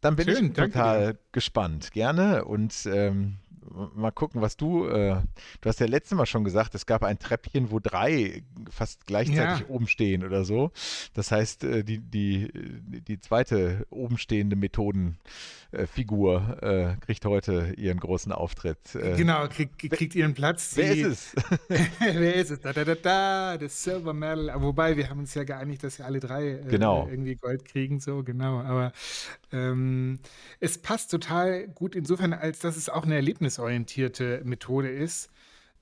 dann bin Schön, ich total gespannt. Gerne. Und ähm, mal gucken, was du. Äh, du hast ja letztes Mal schon gesagt, es gab ein Treppchen, wo drei fast gleichzeitig ja. oben stehen oder so. Das heißt, äh, die, die, die zweite obenstehende Methodenfigur äh, kriegt heute ihren großen Auftritt. Äh, genau, krieg, kriegt ihren Platz. Wer die, ist es? wer ist es? Da, da, da, da, das Silver Medal. Wobei, wir haben uns ja geeinigt, dass wir alle drei äh, genau. irgendwie Gold kriegen, so genau. Aber ähm, es passt total gut insofern, als dass es auch eine erlebnisorientierte Methode ist.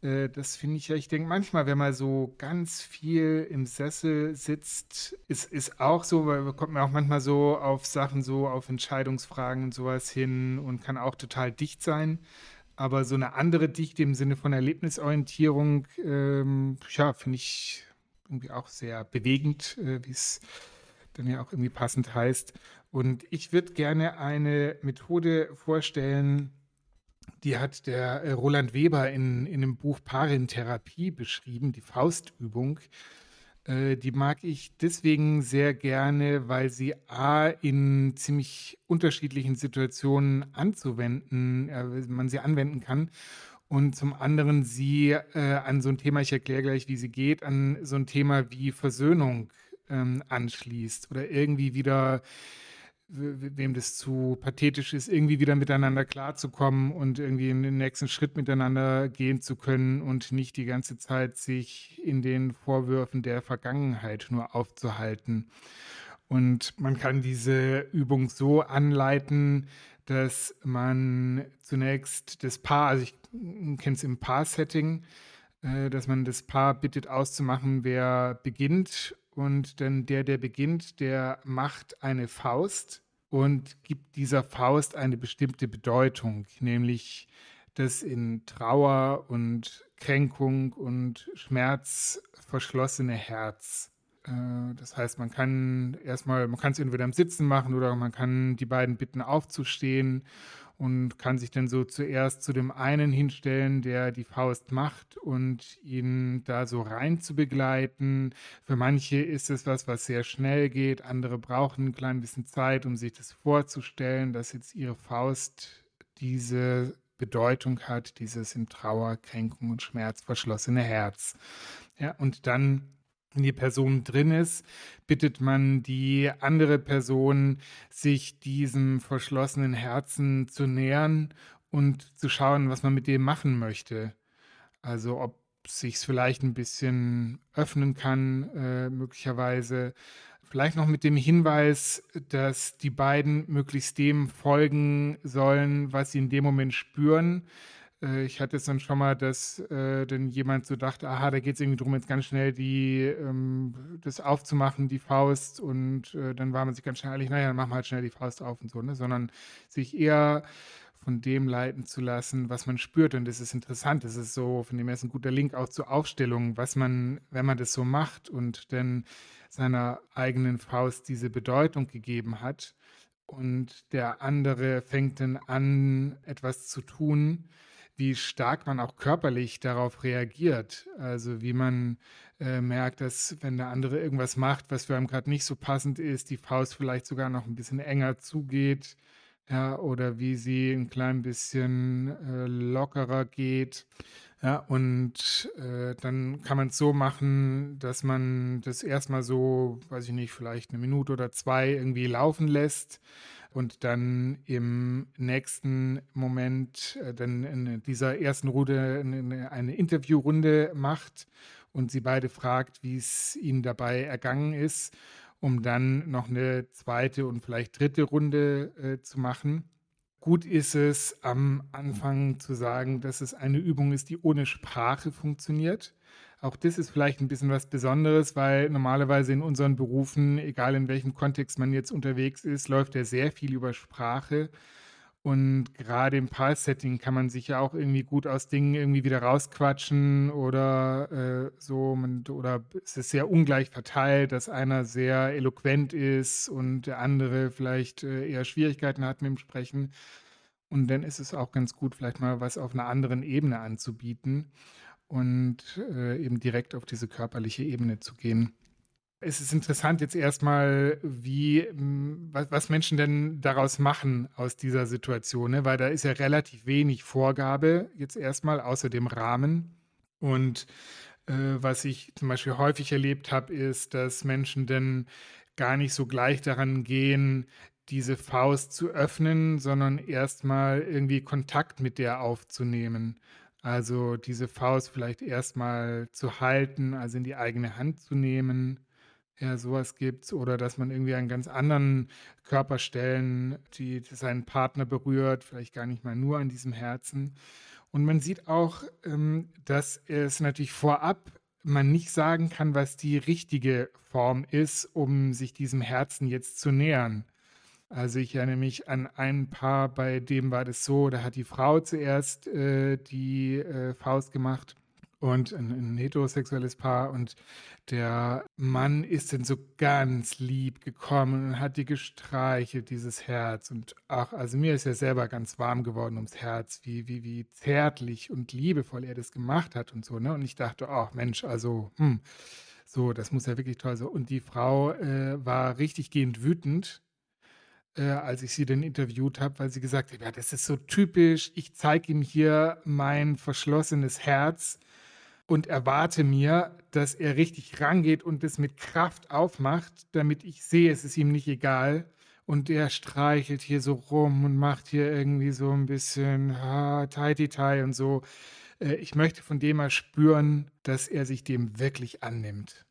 Äh, das finde ich ja, ich denke manchmal, wenn man so ganz viel im Sessel sitzt, ist, ist auch so, weil kommt man auch manchmal so auf Sachen, so auf Entscheidungsfragen und sowas hin und kann auch total dicht sein. Aber so eine andere Dichte im Sinne von Erlebnisorientierung, ähm, ja, finde ich irgendwie auch sehr bewegend, äh, wie es dann ja auch irgendwie passend heißt. Und ich würde gerne eine Methode vorstellen, die hat der äh, Roland Weber in, in dem Buch Parentherapie beschrieben, die Faustübung. Äh, die mag ich deswegen sehr gerne, weil sie A in ziemlich unterschiedlichen Situationen anzuwenden, äh, man sie anwenden kann. Und zum anderen sie äh, an so ein Thema, ich erkläre gleich, wie sie geht, an so ein Thema wie Versöhnung ähm, anschließt oder irgendwie wieder wem das zu pathetisch ist, irgendwie wieder miteinander klarzukommen und irgendwie in den nächsten Schritt miteinander gehen zu können und nicht die ganze Zeit sich in den Vorwürfen der Vergangenheit nur aufzuhalten. Und man kann diese Übung so anleiten, dass man zunächst das Paar, also ich kenne es im Paar-Setting, äh, dass man das Paar bittet auszumachen, wer beginnt und dann der, der beginnt, der macht eine Faust und gibt dieser Faust eine bestimmte Bedeutung, nämlich das in Trauer und Kränkung und Schmerz verschlossene Herz. Äh, das heißt, man kann erstmal, man kann es entweder am Sitzen machen oder man kann die beiden bitten aufzustehen und kann sich dann so zuerst zu dem einen hinstellen, der die Faust macht und ihn da so rein zu begleiten. Für manche ist es was, was sehr schnell geht, andere brauchen ein klein bisschen Zeit, um sich das vorzustellen, dass jetzt ihre Faust diese Bedeutung hat, dieses in Trauer, Kränkung und Schmerz verschlossene Herz. Ja, und dann wenn die Person drin ist, bittet man die andere Person, sich diesem verschlossenen Herzen zu nähern und zu schauen, was man mit dem machen möchte. Also ob sich vielleicht ein bisschen öffnen kann, äh, möglicherweise. Vielleicht noch mit dem Hinweis, dass die beiden möglichst dem folgen sollen, was sie in dem Moment spüren äh, ich hatte es dann schon mal, dass äh, dann jemand so dachte, aha, da geht es irgendwie darum, jetzt ganz schnell die, ähm, das aufzumachen, die Faust. Und äh, dann war man sich ganz schnell einig, naja, dann machen wir halt schnell die Faust auf und so, ne? Sondern sich eher von dem leiten zu lassen, was man spürt. Und das ist interessant. Das ist so, von dem her ist ein guter Link auch zur Aufstellung, was man, wenn man das so macht und dann seiner eigenen Faust diese Bedeutung gegeben hat und der andere fängt dann an, etwas zu tun, wie stark man auch körperlich darauf reagiert. Also wie man äh, merkt, dass wenn der andere irgendwas macht, was für einem gerade nicht so passend ist, die Faust vielleicht sogar noch ein bisschen enger zugeht. Ja, oder wie sie ein klein bisschen äh, lockerer geht. Ja, und äh, dann kann man es so machen, dass man das erstmal so, weiß ich nicht, vielleicht eine Minute oder zwei irgendwie laufen lässt und dann im nächsten Moment äh, dann in dieser ersten Runde eine, eine Interviewrunde macht und sie beide fragt, wie es ihnen dabei ergangen ist, um dann noch eine zweite und vielleicht dritte Runde äh, zu machen. Gut ist es, am Anfang zu sagen, dass es eine Übung ist, die ohne Sprache funktioniert. Auch das ist vielleicht ein bisschen was Besonderes, weil normalerweise in unseren Berufen, egal in welchem Kontext man jetzt unterwegs ist, läuft ja sehr viel über Sprache. Und gerade im Pulse-Setting kann man sich ja auch irgendwie gut aus Dingen irgendwie wieder rausquatschen oder äh, so. Man, oder es ist sehr ungleich verteilt, dass einer sehr eloquent ist und der andere vielleicht äh, eher Schwierigkeiten hat mit dem Sprechen. Und dann ist es auch ganz gut, vielleicht mal was auf einer anderen Ebene anzubieten und äh, eben direkt auf diese körperliche Ebene zu gehen. Es ist interessant jetzt erstmal, wie, was, Menschen denn daraus machen aus dieser Situation, ne? weil da ist ja relativ wenig Vorgabe jetzt erstmal außer dem Rahmen. Und äh, was ich zum Beispiel häufig erlebt habe, ist, dass Menschen dann gar nicht so gleich daran gehen, diese Faust zu öffnen, sondern erstmal irgendwie Kontakt mit der aufzunehmen. Also diese Faust vielleicht erstmal zu halten, also in die eigene Hand zu nehmen. Ja, sowas gibt's. Oder dass man irgendwie an ganz anderen Körperstellen, die, seinen Partner berührt, vielleicht gar nicht mal nur an diesem Herzen. Und man sieht auch, ähm, dass es natürlich vorab man nicht sagen kann, was die richtige Form ist, um sich diesem Herzen jetzt zu nähern. Also ich erinnere mich an ein Paar, bei dem war das so, da hat die Frau zuerst äh, die äh, Faust gemacht und ein, ein, heterosexuelles Paar und der Mann ist dann so ganz lieb gekommen und hat die gestreichelt, dieses Herz und ach, also mir ist ja selber ganz warm geworden ums Herz, wie, wie, wie zärtlich und liebevoll er das gemacht hat und so, ne? Und ich dachte, ach Mensch, also, hm, so, das muss ja wirklich toll sein. Und die Frau äh, war richtig gehend wütend, äh, als ich sie dann interviewt habe, weil sie gesagt hat, ja, das ist so typisch, ich zeige ihm hier mein verschlossenes Herz und erwarte mir, dass er richtig rangeht und es mit Kraft aufmacht, damit ich sehe, es ist ihm nicht egal. Und er streichelt hier so rum und macht hier irgendwie so ein bisschen ah, tai und so. Äh, ich möchte von dem mal spüren, dass er sich dem wirklich annimmt.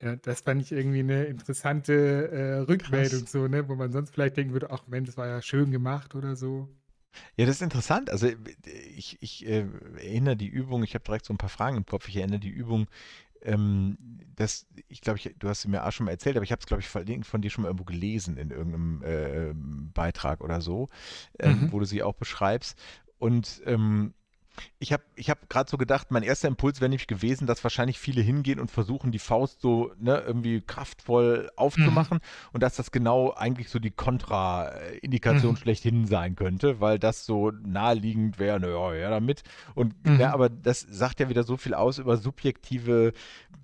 Ja, das fand ich irgendwie eine interessante äh, Rückmeldung, Krass. so, ne, wo man sonst vielleicht denken würde, ach Mensch, das war ja schön gemacht oder so. Ja, das ist interessant. Also ich, ich äh, erinnere die Übung, ich habe direkt so ein paar Fragen im Kopf, ich erinnere die Übung, ähm, das, ich glaube, du hast sie mir auch schon mal erzählt, aber ich habe es, glaube ich, verlinkt von dir schon mal irgendwo gelesen in irgendeinem äh, Beitrag oder so, ähm, mhm. wo du sie auch beschreibst. Und ähm, ich habe ich hab gerade so gedacht, mein erster Impuls wäre nämlich gewesen, dass wahrscheinlich viele hingehen und versuchen, die Faust so ne, irgendwie kraftvoll aufzumachen mhm. und dass das genau eigentlich so die Kontraindikation mhm. schlechthin sein könnte, weil das so naheliegend wäre, naja, ja, damit. Und mhm. ja, aber das sagt ja wieder so viel aus über subjektive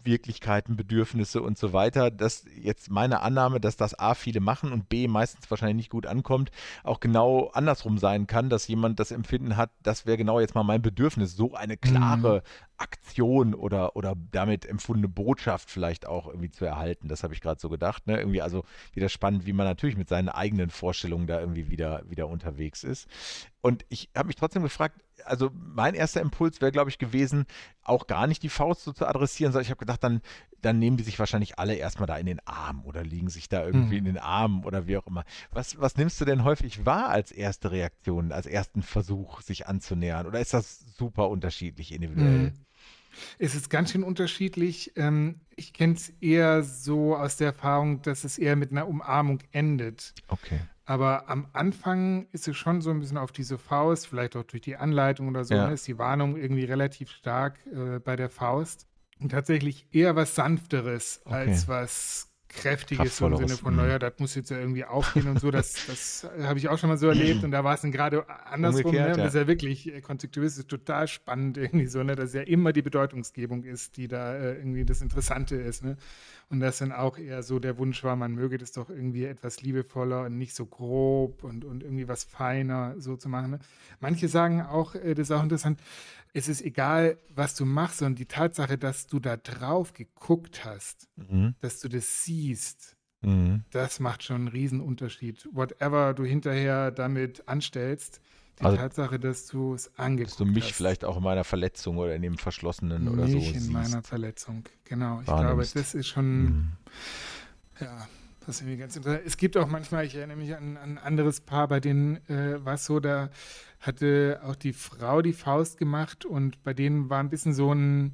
Wirklichkeiten, Bedürfnisse und so weiter, dass jetzt meine Annahme, dass das A viele machen und B meistens wahrscheinlich nicht gut ankommt, auch genau andersrum sein kann, dass jemand das Empfinden hat, das wäre genau jetzt mal mein Bedürfnis, so eine klare mhm. Aktion oder, oder damit empfundene Botschaft vielleicht auch irgendwie zu erhalten. Das habe ich gerade so gedacht. Ne? Irgendwie also wieder spannend, wie man natürlich mit seinen eigenen Vorstellungen da irgendwie wieder, wieder unterwegs ist. Und ich habe mich trotzdem gefragt, also mein erster Impuls wäre, glaube ich, gewesen, auch gar nicht die Faust so zu adressieren, sondern ich habe gedacht, dann, dann nehmen die sich wahrscheinlich alle erstmal da in den Arm oder liegen sich da irgendwie hm. in den Armen oder wie auch immer. Was, was nimmst du denn häufig wahr als erste Reaktion, als ersten Versuch, sich anzunähern? Oder ist das super unterschiedlich individuell? Hm. Es ist ganz schön unterschiedlich. Ähm, ich kenne es eher so aus der Erfahrung, dass es eher mit einer Umarmung endet. Okay. Aber am Anfang ist es schon so ein bisschen auf diese Faust, vielleicht auch durch die Anleitung oder so, ja. ne, ist die Warnung irgendwie relativ stark äh, bei der Faust. Und tatsächlich eher was Sanfteres okay. als was Kräftiges im Sinne von, naja, das muss jetzt ja irgendwie aufgehen und so. Das, das habe ich auch schon mal so erlebt. Und da war es dann gerade andersrum. ne? Das ist ja wirklich, äh, konstruktivistisch total spannend irgendwie so, ne? dass ja immer die Bedeutungsgebung ist, die da äh, irgendwie das Interessante ist. Ne? Und das dann auch eher so der Wunsch war, man möge das doch irgendwie etwas liebevoller und nicht so grob und, und irgendwie was feiner so zu machen. Ne? Manche sagen auch, äh, das ist auch interessant, es ist egal, was du machst, sondern die Tatsache, dass du da drauf geguckt hast, mhm. dass du das siehst, mhm. das macht schon einen Riesenunterschied. Whatever du hinterher damit anstellst, die also, Tatsache, dass du es angeguckt hast. Dass du mich hast. vielleicht auch in meiner Verletzung oder in dem Verschlossenen oder so Nicht in meiner Verletzung, genau. Ich Wahrnimmst. glaube, das ist schon, mhm. ja, das ist irgendwie ganz interessant. Es gibt auch manchmal, ich erinnere mich an, an ein anderes Paar, bei denen äh, war es so, da hatte auch die Frau die Faust gemacht und bei denen war ein bisschen so ein,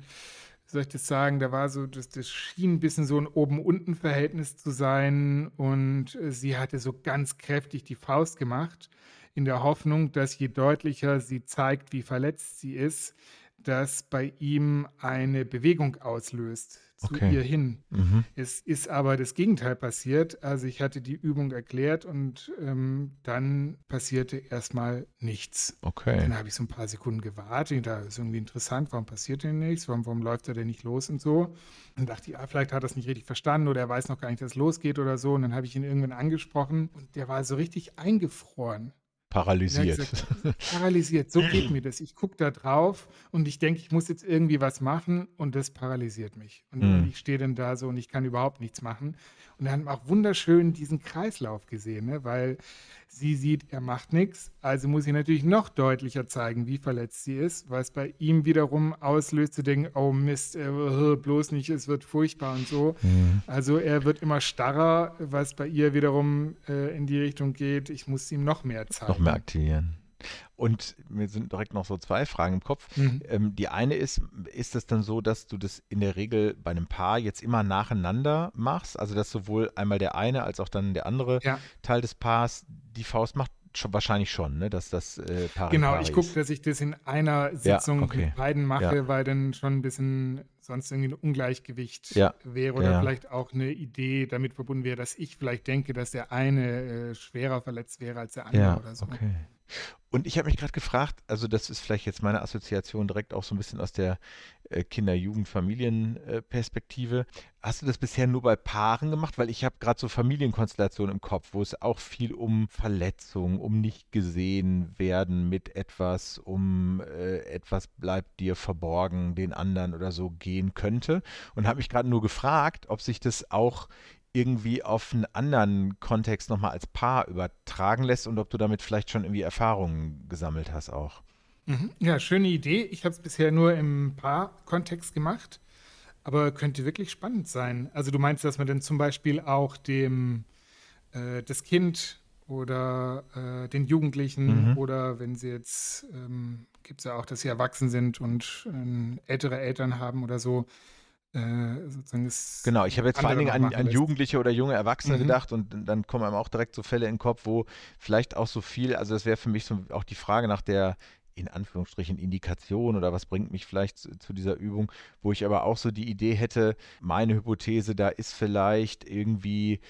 soll ich das sagen, da war so, das, das schien ein bisschen so ein Oben-Unten-Verhältnis zu sein und äh, sie hatte so ganz kräftig die Faust gemacht, in der Hoffnung, dass je deutlicher sie zeigt, wie verletzt sie ist, das bei ihm eine Bewegung auslöst zu okay. ihr hin. Mhm. Es ist aber das Gegenteil passiert. Also ich hatte die Übung erklärt und ähm, dann passierte erstmal nichts. Okay. Dann habe ich so ein paar Sekunden gewartet. Da ist irgendwie interessant, warum passiert denn nichts? Warum, warum läuft er denn nicht los und so? Dann dachte ich, ah, vielleicht hat er es nicht richtig verstanden oder er weiß noch gar nicht, dass es losgeht oder so. Und dann habe ich ihn irgendwann angesprochen und der war so richtig eingefroren. Paralysiert. Gesagt, paralysiert, so geht mir das. Ich gucke da drauf und ich denke, ich muss jetzt irgendwie was machen und das paralysiert mich. Und mhm. ich stehe dann da so und ich kann überhaupt nichts machen. Und dann haben wir auch wunderschön diesen Kreislauf gesehen, ne? weil sie sieht, er macht nichts. Also muss ich natürlich noch deutlicher zeigen, wie verletzt sie ist, weil es bei ihm wiederum auslöst zu denken, oh Mist, äh, bloß nicht, es wird furchtbar und so. Mhm. Also er wird immer starrer, was bei ihr wiederum äh, in die Richtung geht, ich muss ihm noch mehr zeigen. Noch mehr aktivieren. Und mir sind direkt noch so zwei Fragen im Kopf. Mhm. Ähm, die eine ist, ist es dann so, dass du das in der Regel bei einem Paar jetzt immer nacheinander machst? Also dass sowohl einmal der eine als auch dann der andere ja. Teil des Paars die Faust macht? Schon, wahrscheinlich schon, ne? dass das äh, Paar Genau, ich gucke, dass ich das in einer Sitzung ja, okay. mit beiden mache, ja. weil dann schon ein bisschen sonst irgendwie ein Ungleichgewicht ja. wäre oder vielleicht auch eine Idee damit verbunden wäre, dass ich vielleicht denke, dass der eine äh, schwerer verletzt wäre als der andere oder so. Okay. Und ich habe mich gerade gefragt, also das ist vielleicht jetzt meine Assoziation direkt auch so ein bisschen aus der äh, Kinder-, Jugend-, Familienperspektive. Hast du das bisher nur bei Paaren gemacht? Weil ich habe gerade so Familienkonstellationen im Kopf, wo es auch viel um Verletzungen, um nicht gesehen werden mit etwas, um äh, etwas bleibt dir verborgen, den anderen oder so gehen könnte. Und habe mich gerade nur gefragt, ob sich das auch irgendwie auf einen anderen Kontext nochmal als Paar übertragen lässt und ob du damit vielleicht schon irgendwie Erfahrungen gesammelt hast auch. Mhm. Ja, schöne Idee. Ich habe es bisher nur im Paar-Kontext gemacht, aber könnte wirklich spannend sein. Also du meinst, dass man dann zum Beispiel auch dem äh, das Kind oder äh, den Jugendlichen mhm. oder wenn sie jetzt, ähm, gibt es ja auch, dass sie erwachsen sind und äh, ältere Eltern haben oder so, sozusagen das genau, ich habe jetzt vor allen Dingen an, an Jugendliche oder junge Erwachsene mhm. gedacht und dann kommen einem auch direkt so Fälle in den Kopf, wo vielleicht auch so viel, also das wäre für mich so auch die Frage nach der in Anführungsstrichen Indikation oder was bringt mich vielleicht zu, zu, dieser Übung, wo ich aber auch so die Idee hätte, meine Hypothese, da ist vielleicht irgendwie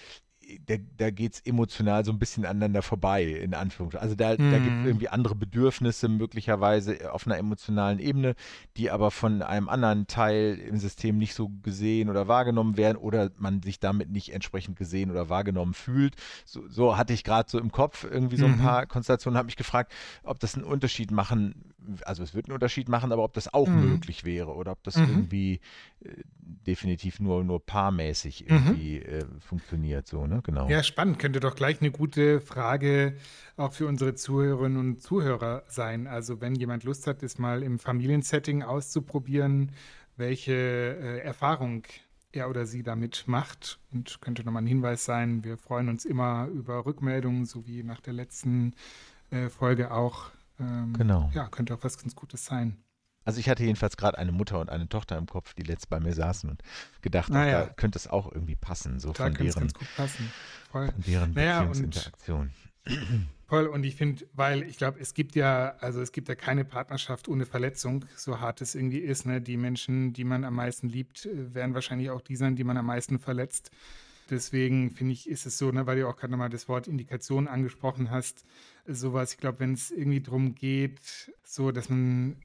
da, da geht es emotional so ein bisschen aneinander vorbei, in Anführungszeichen. Also da, mhm. da gibt es irgendwie andere Bedürfnisse möglicherweise auf einer emotionalen Ebene, die aber von einem anderen Teil im System nicht so gesehen oder wahrgenommen werden oder man sich damit nicht entsprechend gesehen oder wahrgenommen fühlt. So, so hatte ich gerade so im Kopf irgendwie so ein mhm. paar Konstellationen, habe mich gefragt, ob das einen Unterschied machen, also es wird einen Unterschied machen, aber ob das auch mhm. möglich wäre oder ob das mhm. irgendwie äh, definitiv nur, nur paarmäßig mhm. irgendwie äh, funktioniert, so, ne? Genau. Ja, spannend. Könnte doch gleich eine gute Frage auch für unsere Zuhörerinnen und Zuhörer sein. Also, wenn jemand Lust hat, das mal im Familiensetting auszuprobieren, welche äh, Erfahrung er oder sie damit macht. Und könnte nochmal ein Hinweis sein, wir freuen uns immer über Rückmeldungen, so wie nach der letzten äh, Folge auch. Ähm, genau. Ja, könnte auch was ganz Gutes sein. Also ich hatte jedenfalls gerade eine Mutter und eine Tochter im Kopf, die letzt bei mir saßen und gedacht, naja. da könnte es auch irgendwie passen, so da von deren, ganz gut passen. Voll. Von deren naja, Beziehungsinteraktion. Voll, und ich finde, weil ich glaube, es gibt ja, also es gibt ja keine Partnerschaft ohne Verletzung, so hart es irgendwie ist. Ne? Die Menschen, die man am meisten liebt, äh, werden wahrscheinlich auch die sein, die man am meisten verletzt. Deswegen finde ich, ist es so, ne, weil du auch gerade nochmal das Wort Indikation angesprochen hast, sowas, ich glaube, wenn es irgendwie darum geht, so, dass man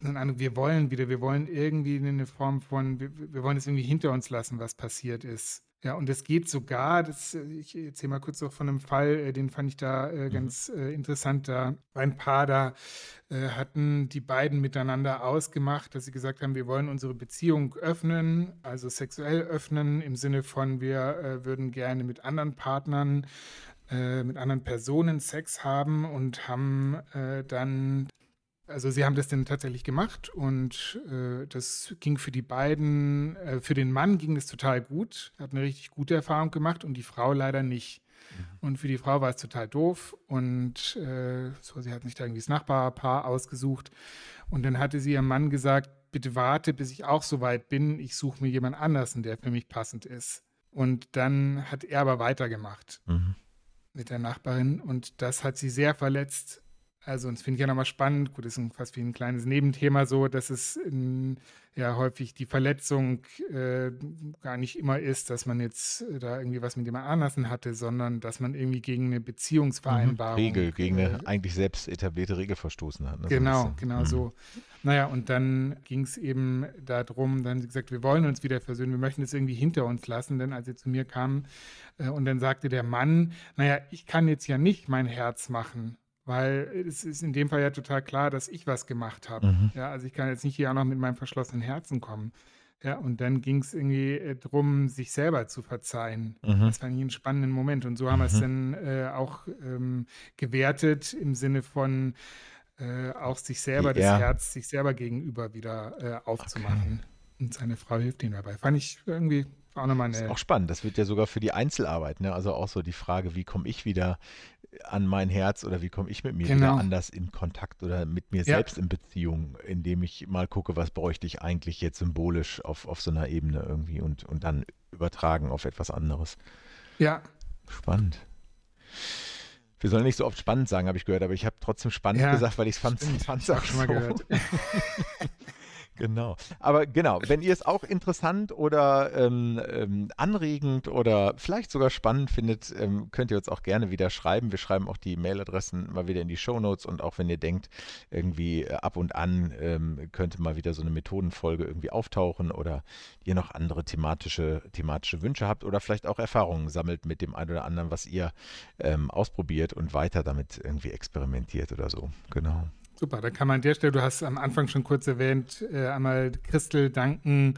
wir wollen wieder, wir wollen irgendwie eine Form von, wir, wir wollen es irgendwie hinter uns lassen, was passiert ist. Ja, und es geht sogar, das, ich erzähle mal kurz noch von einem Fall, äh, den fand ich da äh, mhm. ganz äh, interessant. Da ein Paar, da äh, hatten die beiden miteinander ausgemacht, dass sie gesagt haben, wir wollen unsere Beziehung öffnen, also sexuell öffnen, im Sinne von, wir äh, würden gerne mit anderen Partnern, äh, mit anderen Personen Sex haben und haben dann also sie haben das dann tatsächlich gemacht und äh, das ging für die beiden, äh, für den Mann ging es total gut, er hat eine richtig gute Erfahrung gemacht und die Frau leider nicht. Mhm. Und für die Frau war es total doof und äh, so, sie hat sich da irgendwie das Nachbarpaar ausgesucht und dann hatte sie ihrem Mann gesagt, bitte warte, bis ich auch so weit bin, ich suche mir jemand anders, der für mich passend ist. Und dann hat er aber weitergemacht mhm. mit der Nachbarin und das hat sie sehr verletzt also, und das finde ich ja nochmal spannend. Gut, das ist fast wie ein kleines Nebenthema so, dass es in, ja häufig die Verletzung äh, gar nicht immer ist, dass man jetzt äh, da irgendwie was mit jemand anders hatte, sondern dass man irgendwie gegen eine Beziehungsvereinbarung. Mhm. Regel, gegen äh, eine eigentlich selbst etablierte Regel verstoßen hat. Ne? Genau, so genau mhm. so. Naja, und dann ging es eben darum, dann gesagt, wir wollen uns wieder versöhnen, wir möchten es irgendwie hinter uns lassen, denn als sie zu mir kamen äh, und dann sagte der Mann, naja, ich kann jetzt ja nicht mein Herz machen weil es ist in dem Fall ja total klar, dass ich was gemacht habe. Mhm. Ja, also ich kann jetzt nicht hier auch noch mit meinem verschlossenen Herzen kommen. Ja, und dann ging es irgendwie äh, darum, sich selber zu verzeihen. Mhm. Das fand ich einen spannenden Moment. Und so haben mhm. wir es dann äh, auch ähm, gewertet im Sinne von äh, auch sich selber, das Herz sich selber gegenüber wieder äh, aufzumachen. und seine Frau hilft ihm dabei. Fand ich irgendwie auch nochmal eine. Das ist auch spannend. Das wird ja sogar für die Einzelarbeit, ne? Also auch so die Frage, wie komme ich wieder an mein Herz oder wie komme ich mit mir Genau. wieder anders in Kontakt oder mit mir Ja. selbst in Beziehung, indem ich mal gucke, was bräuchte ich eigentlich jetzt symbolisch auf, auf so einer Ebene irgendwie und, und dann übertragen auf etwas anderes. Ja, Spannend. Wir sollen nicht so oft spannend sagen, habe ich gehört, aber ich habe trotzdem spannend Ja, gesagt, weil ich es fand, fand's auch schon mal so. gehört. Genau. Aber genau, wenn ihr es auch interessant oder ähm, ähm, anregend oder vielleicht sogar spannend findet, ähm, könnt ihr uns auch gerne wieder schreiben. Wir schreiben auch die Mailadressen mal wieder in die Shownotes und auch wenn ihr denkt, irgendwie äh, ab und an ähm, könnte mal wieder so eine Methodenfolge irgendwie auftauchen oder ihr noch andere thematische, thematische Wünsche habt oder vielleicht auch Erfahrungen sammelt mit dem einen oder anderen, was ihr ähm, ausprobiert und weiter damit irgendwie experimentiert oder so. Genau. Super. Da kann man an der Stelle, du hast am Anfang schon kurz erwähnt, äh, einmal Christel danken,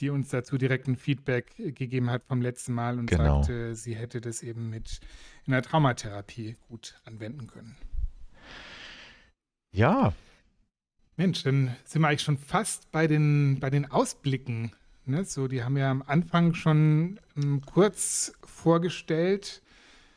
die uns dazu direkt ein Feedback äh, gegeben hat vom letzten Mal und Genau. sagte, sie hätte das eben mit in der Traumatherapie gut anwenden können. Ja, Mensch, dann sind wir eigentlich schon fast bei den, bei den Ausblicken. Ne? So, die haben ja am Anfang schon ähm, kurz vorgestellt.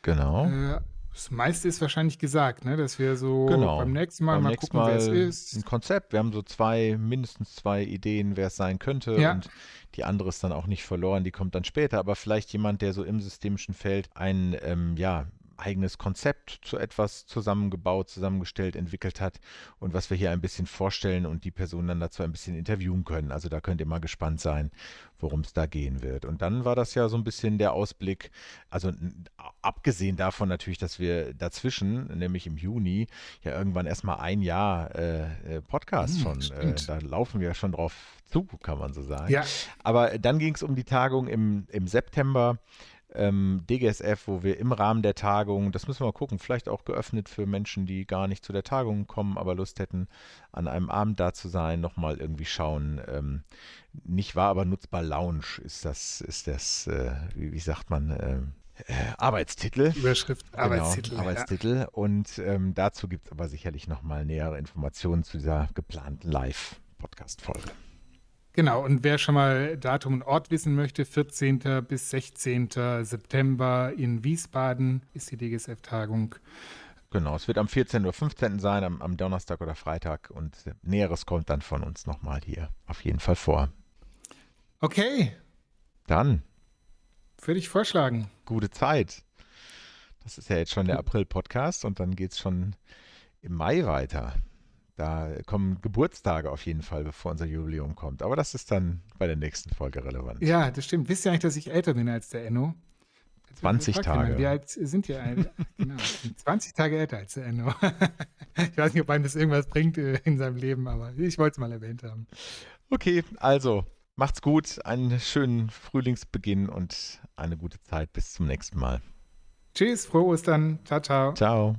genau. Äh, das meiste ist wahrscheinlich gesagt, ne? dass wir so Genau. beim nächsten Mal Beim mal nächsten gucken, wer es ist. ein Konzept. Wir haben so zwei, mindestens zwei Ideen, wer es sein könnte. Ja. Und die andere ist dann auch nicht verloren, die kommt dann später. Aber vielleicht jemand, der so im systemischen Feld ein ähm, ja, eigenes Konzept zu etwas zusammengebaut, zusammengestellt, entwickelt hat und was wir hier ein bisschen vorstellen und die Person dann dazu ein bisschen interviewen können. Also da könnt ihr mal gespannt sein, worum es da gehen wird. Und dann war das ja so ein bisschen der Ausblick, also abgesehen davon natürlich, dass wir dazwischen, nämlich im Juni, ja irgendwann erstmal ein Jahr äh, äh, Podcast Hm, schon, äh, da laufen wir schon drauf zu, kann man so sagen. Ja, Aber dann ging es um die Tagung im, im September. Ähm, DGSF, wo wir im Rahmen der Tagung, das müssen wir mal gucken, vielleicht auch geöffnet für Menschen, die gar nicht zu der Tagung kommen, aber Lust hätten, an einem Abend da zu sein, nochmal irgendwie schauen. Ähm, nicht wahr, aber nutzbar Lounge ist das, ist das, äh, wie, wie sagt man, ähm, äh, Arbeitstitel. Überschrift, Arbeitstitel. Genau, Arbeitstitel. Und ähm, dazu gibt es aber sicherlich nochmal nähere Informationen zu dieser geplanten Live-Podcast-Folge. Genau, und wer schon mal Datum und Ort wissen möchte, 14. bis 16. September in Wiesbaden ist die DGSF-Tagung. Genau, es wird am 14. oder 15. sein, am, am Donnerstag oder Freitag und Näheres kommt dann von uns nochmal hier auf jeden Fall vor. Okay, Dann, würde ich vorschlagen. gute Zeit. Das ist ja jetzt schon der April-Podcast und dann geht es schon im Mai weiter. Da kommen Geburtstage auf jeden Fall, bevor unser Jubiläum kommt. Aber das ist dann bei der nächsten Folge relevant. Ja, das stimmt. Wisst ihr eigentlich, dass ich älter bin als der Enno? Jetzt wird 20 gefragt, Tage. Wie alt sind eigentlich? genau, ich bin 20 Tage älter als der Enno. ich weiß nicht, ob einem das irgendwas bringt äh, in seinem Leben, aber ich wollte es mal erwähnt haben. Okay, also macht's gut, einen schönen Frühlingsbeginn und eine gute Zeit. Bis zum nächsten Mal. Tschüss, frohe Ostern. Ciao, ciao. Ciao.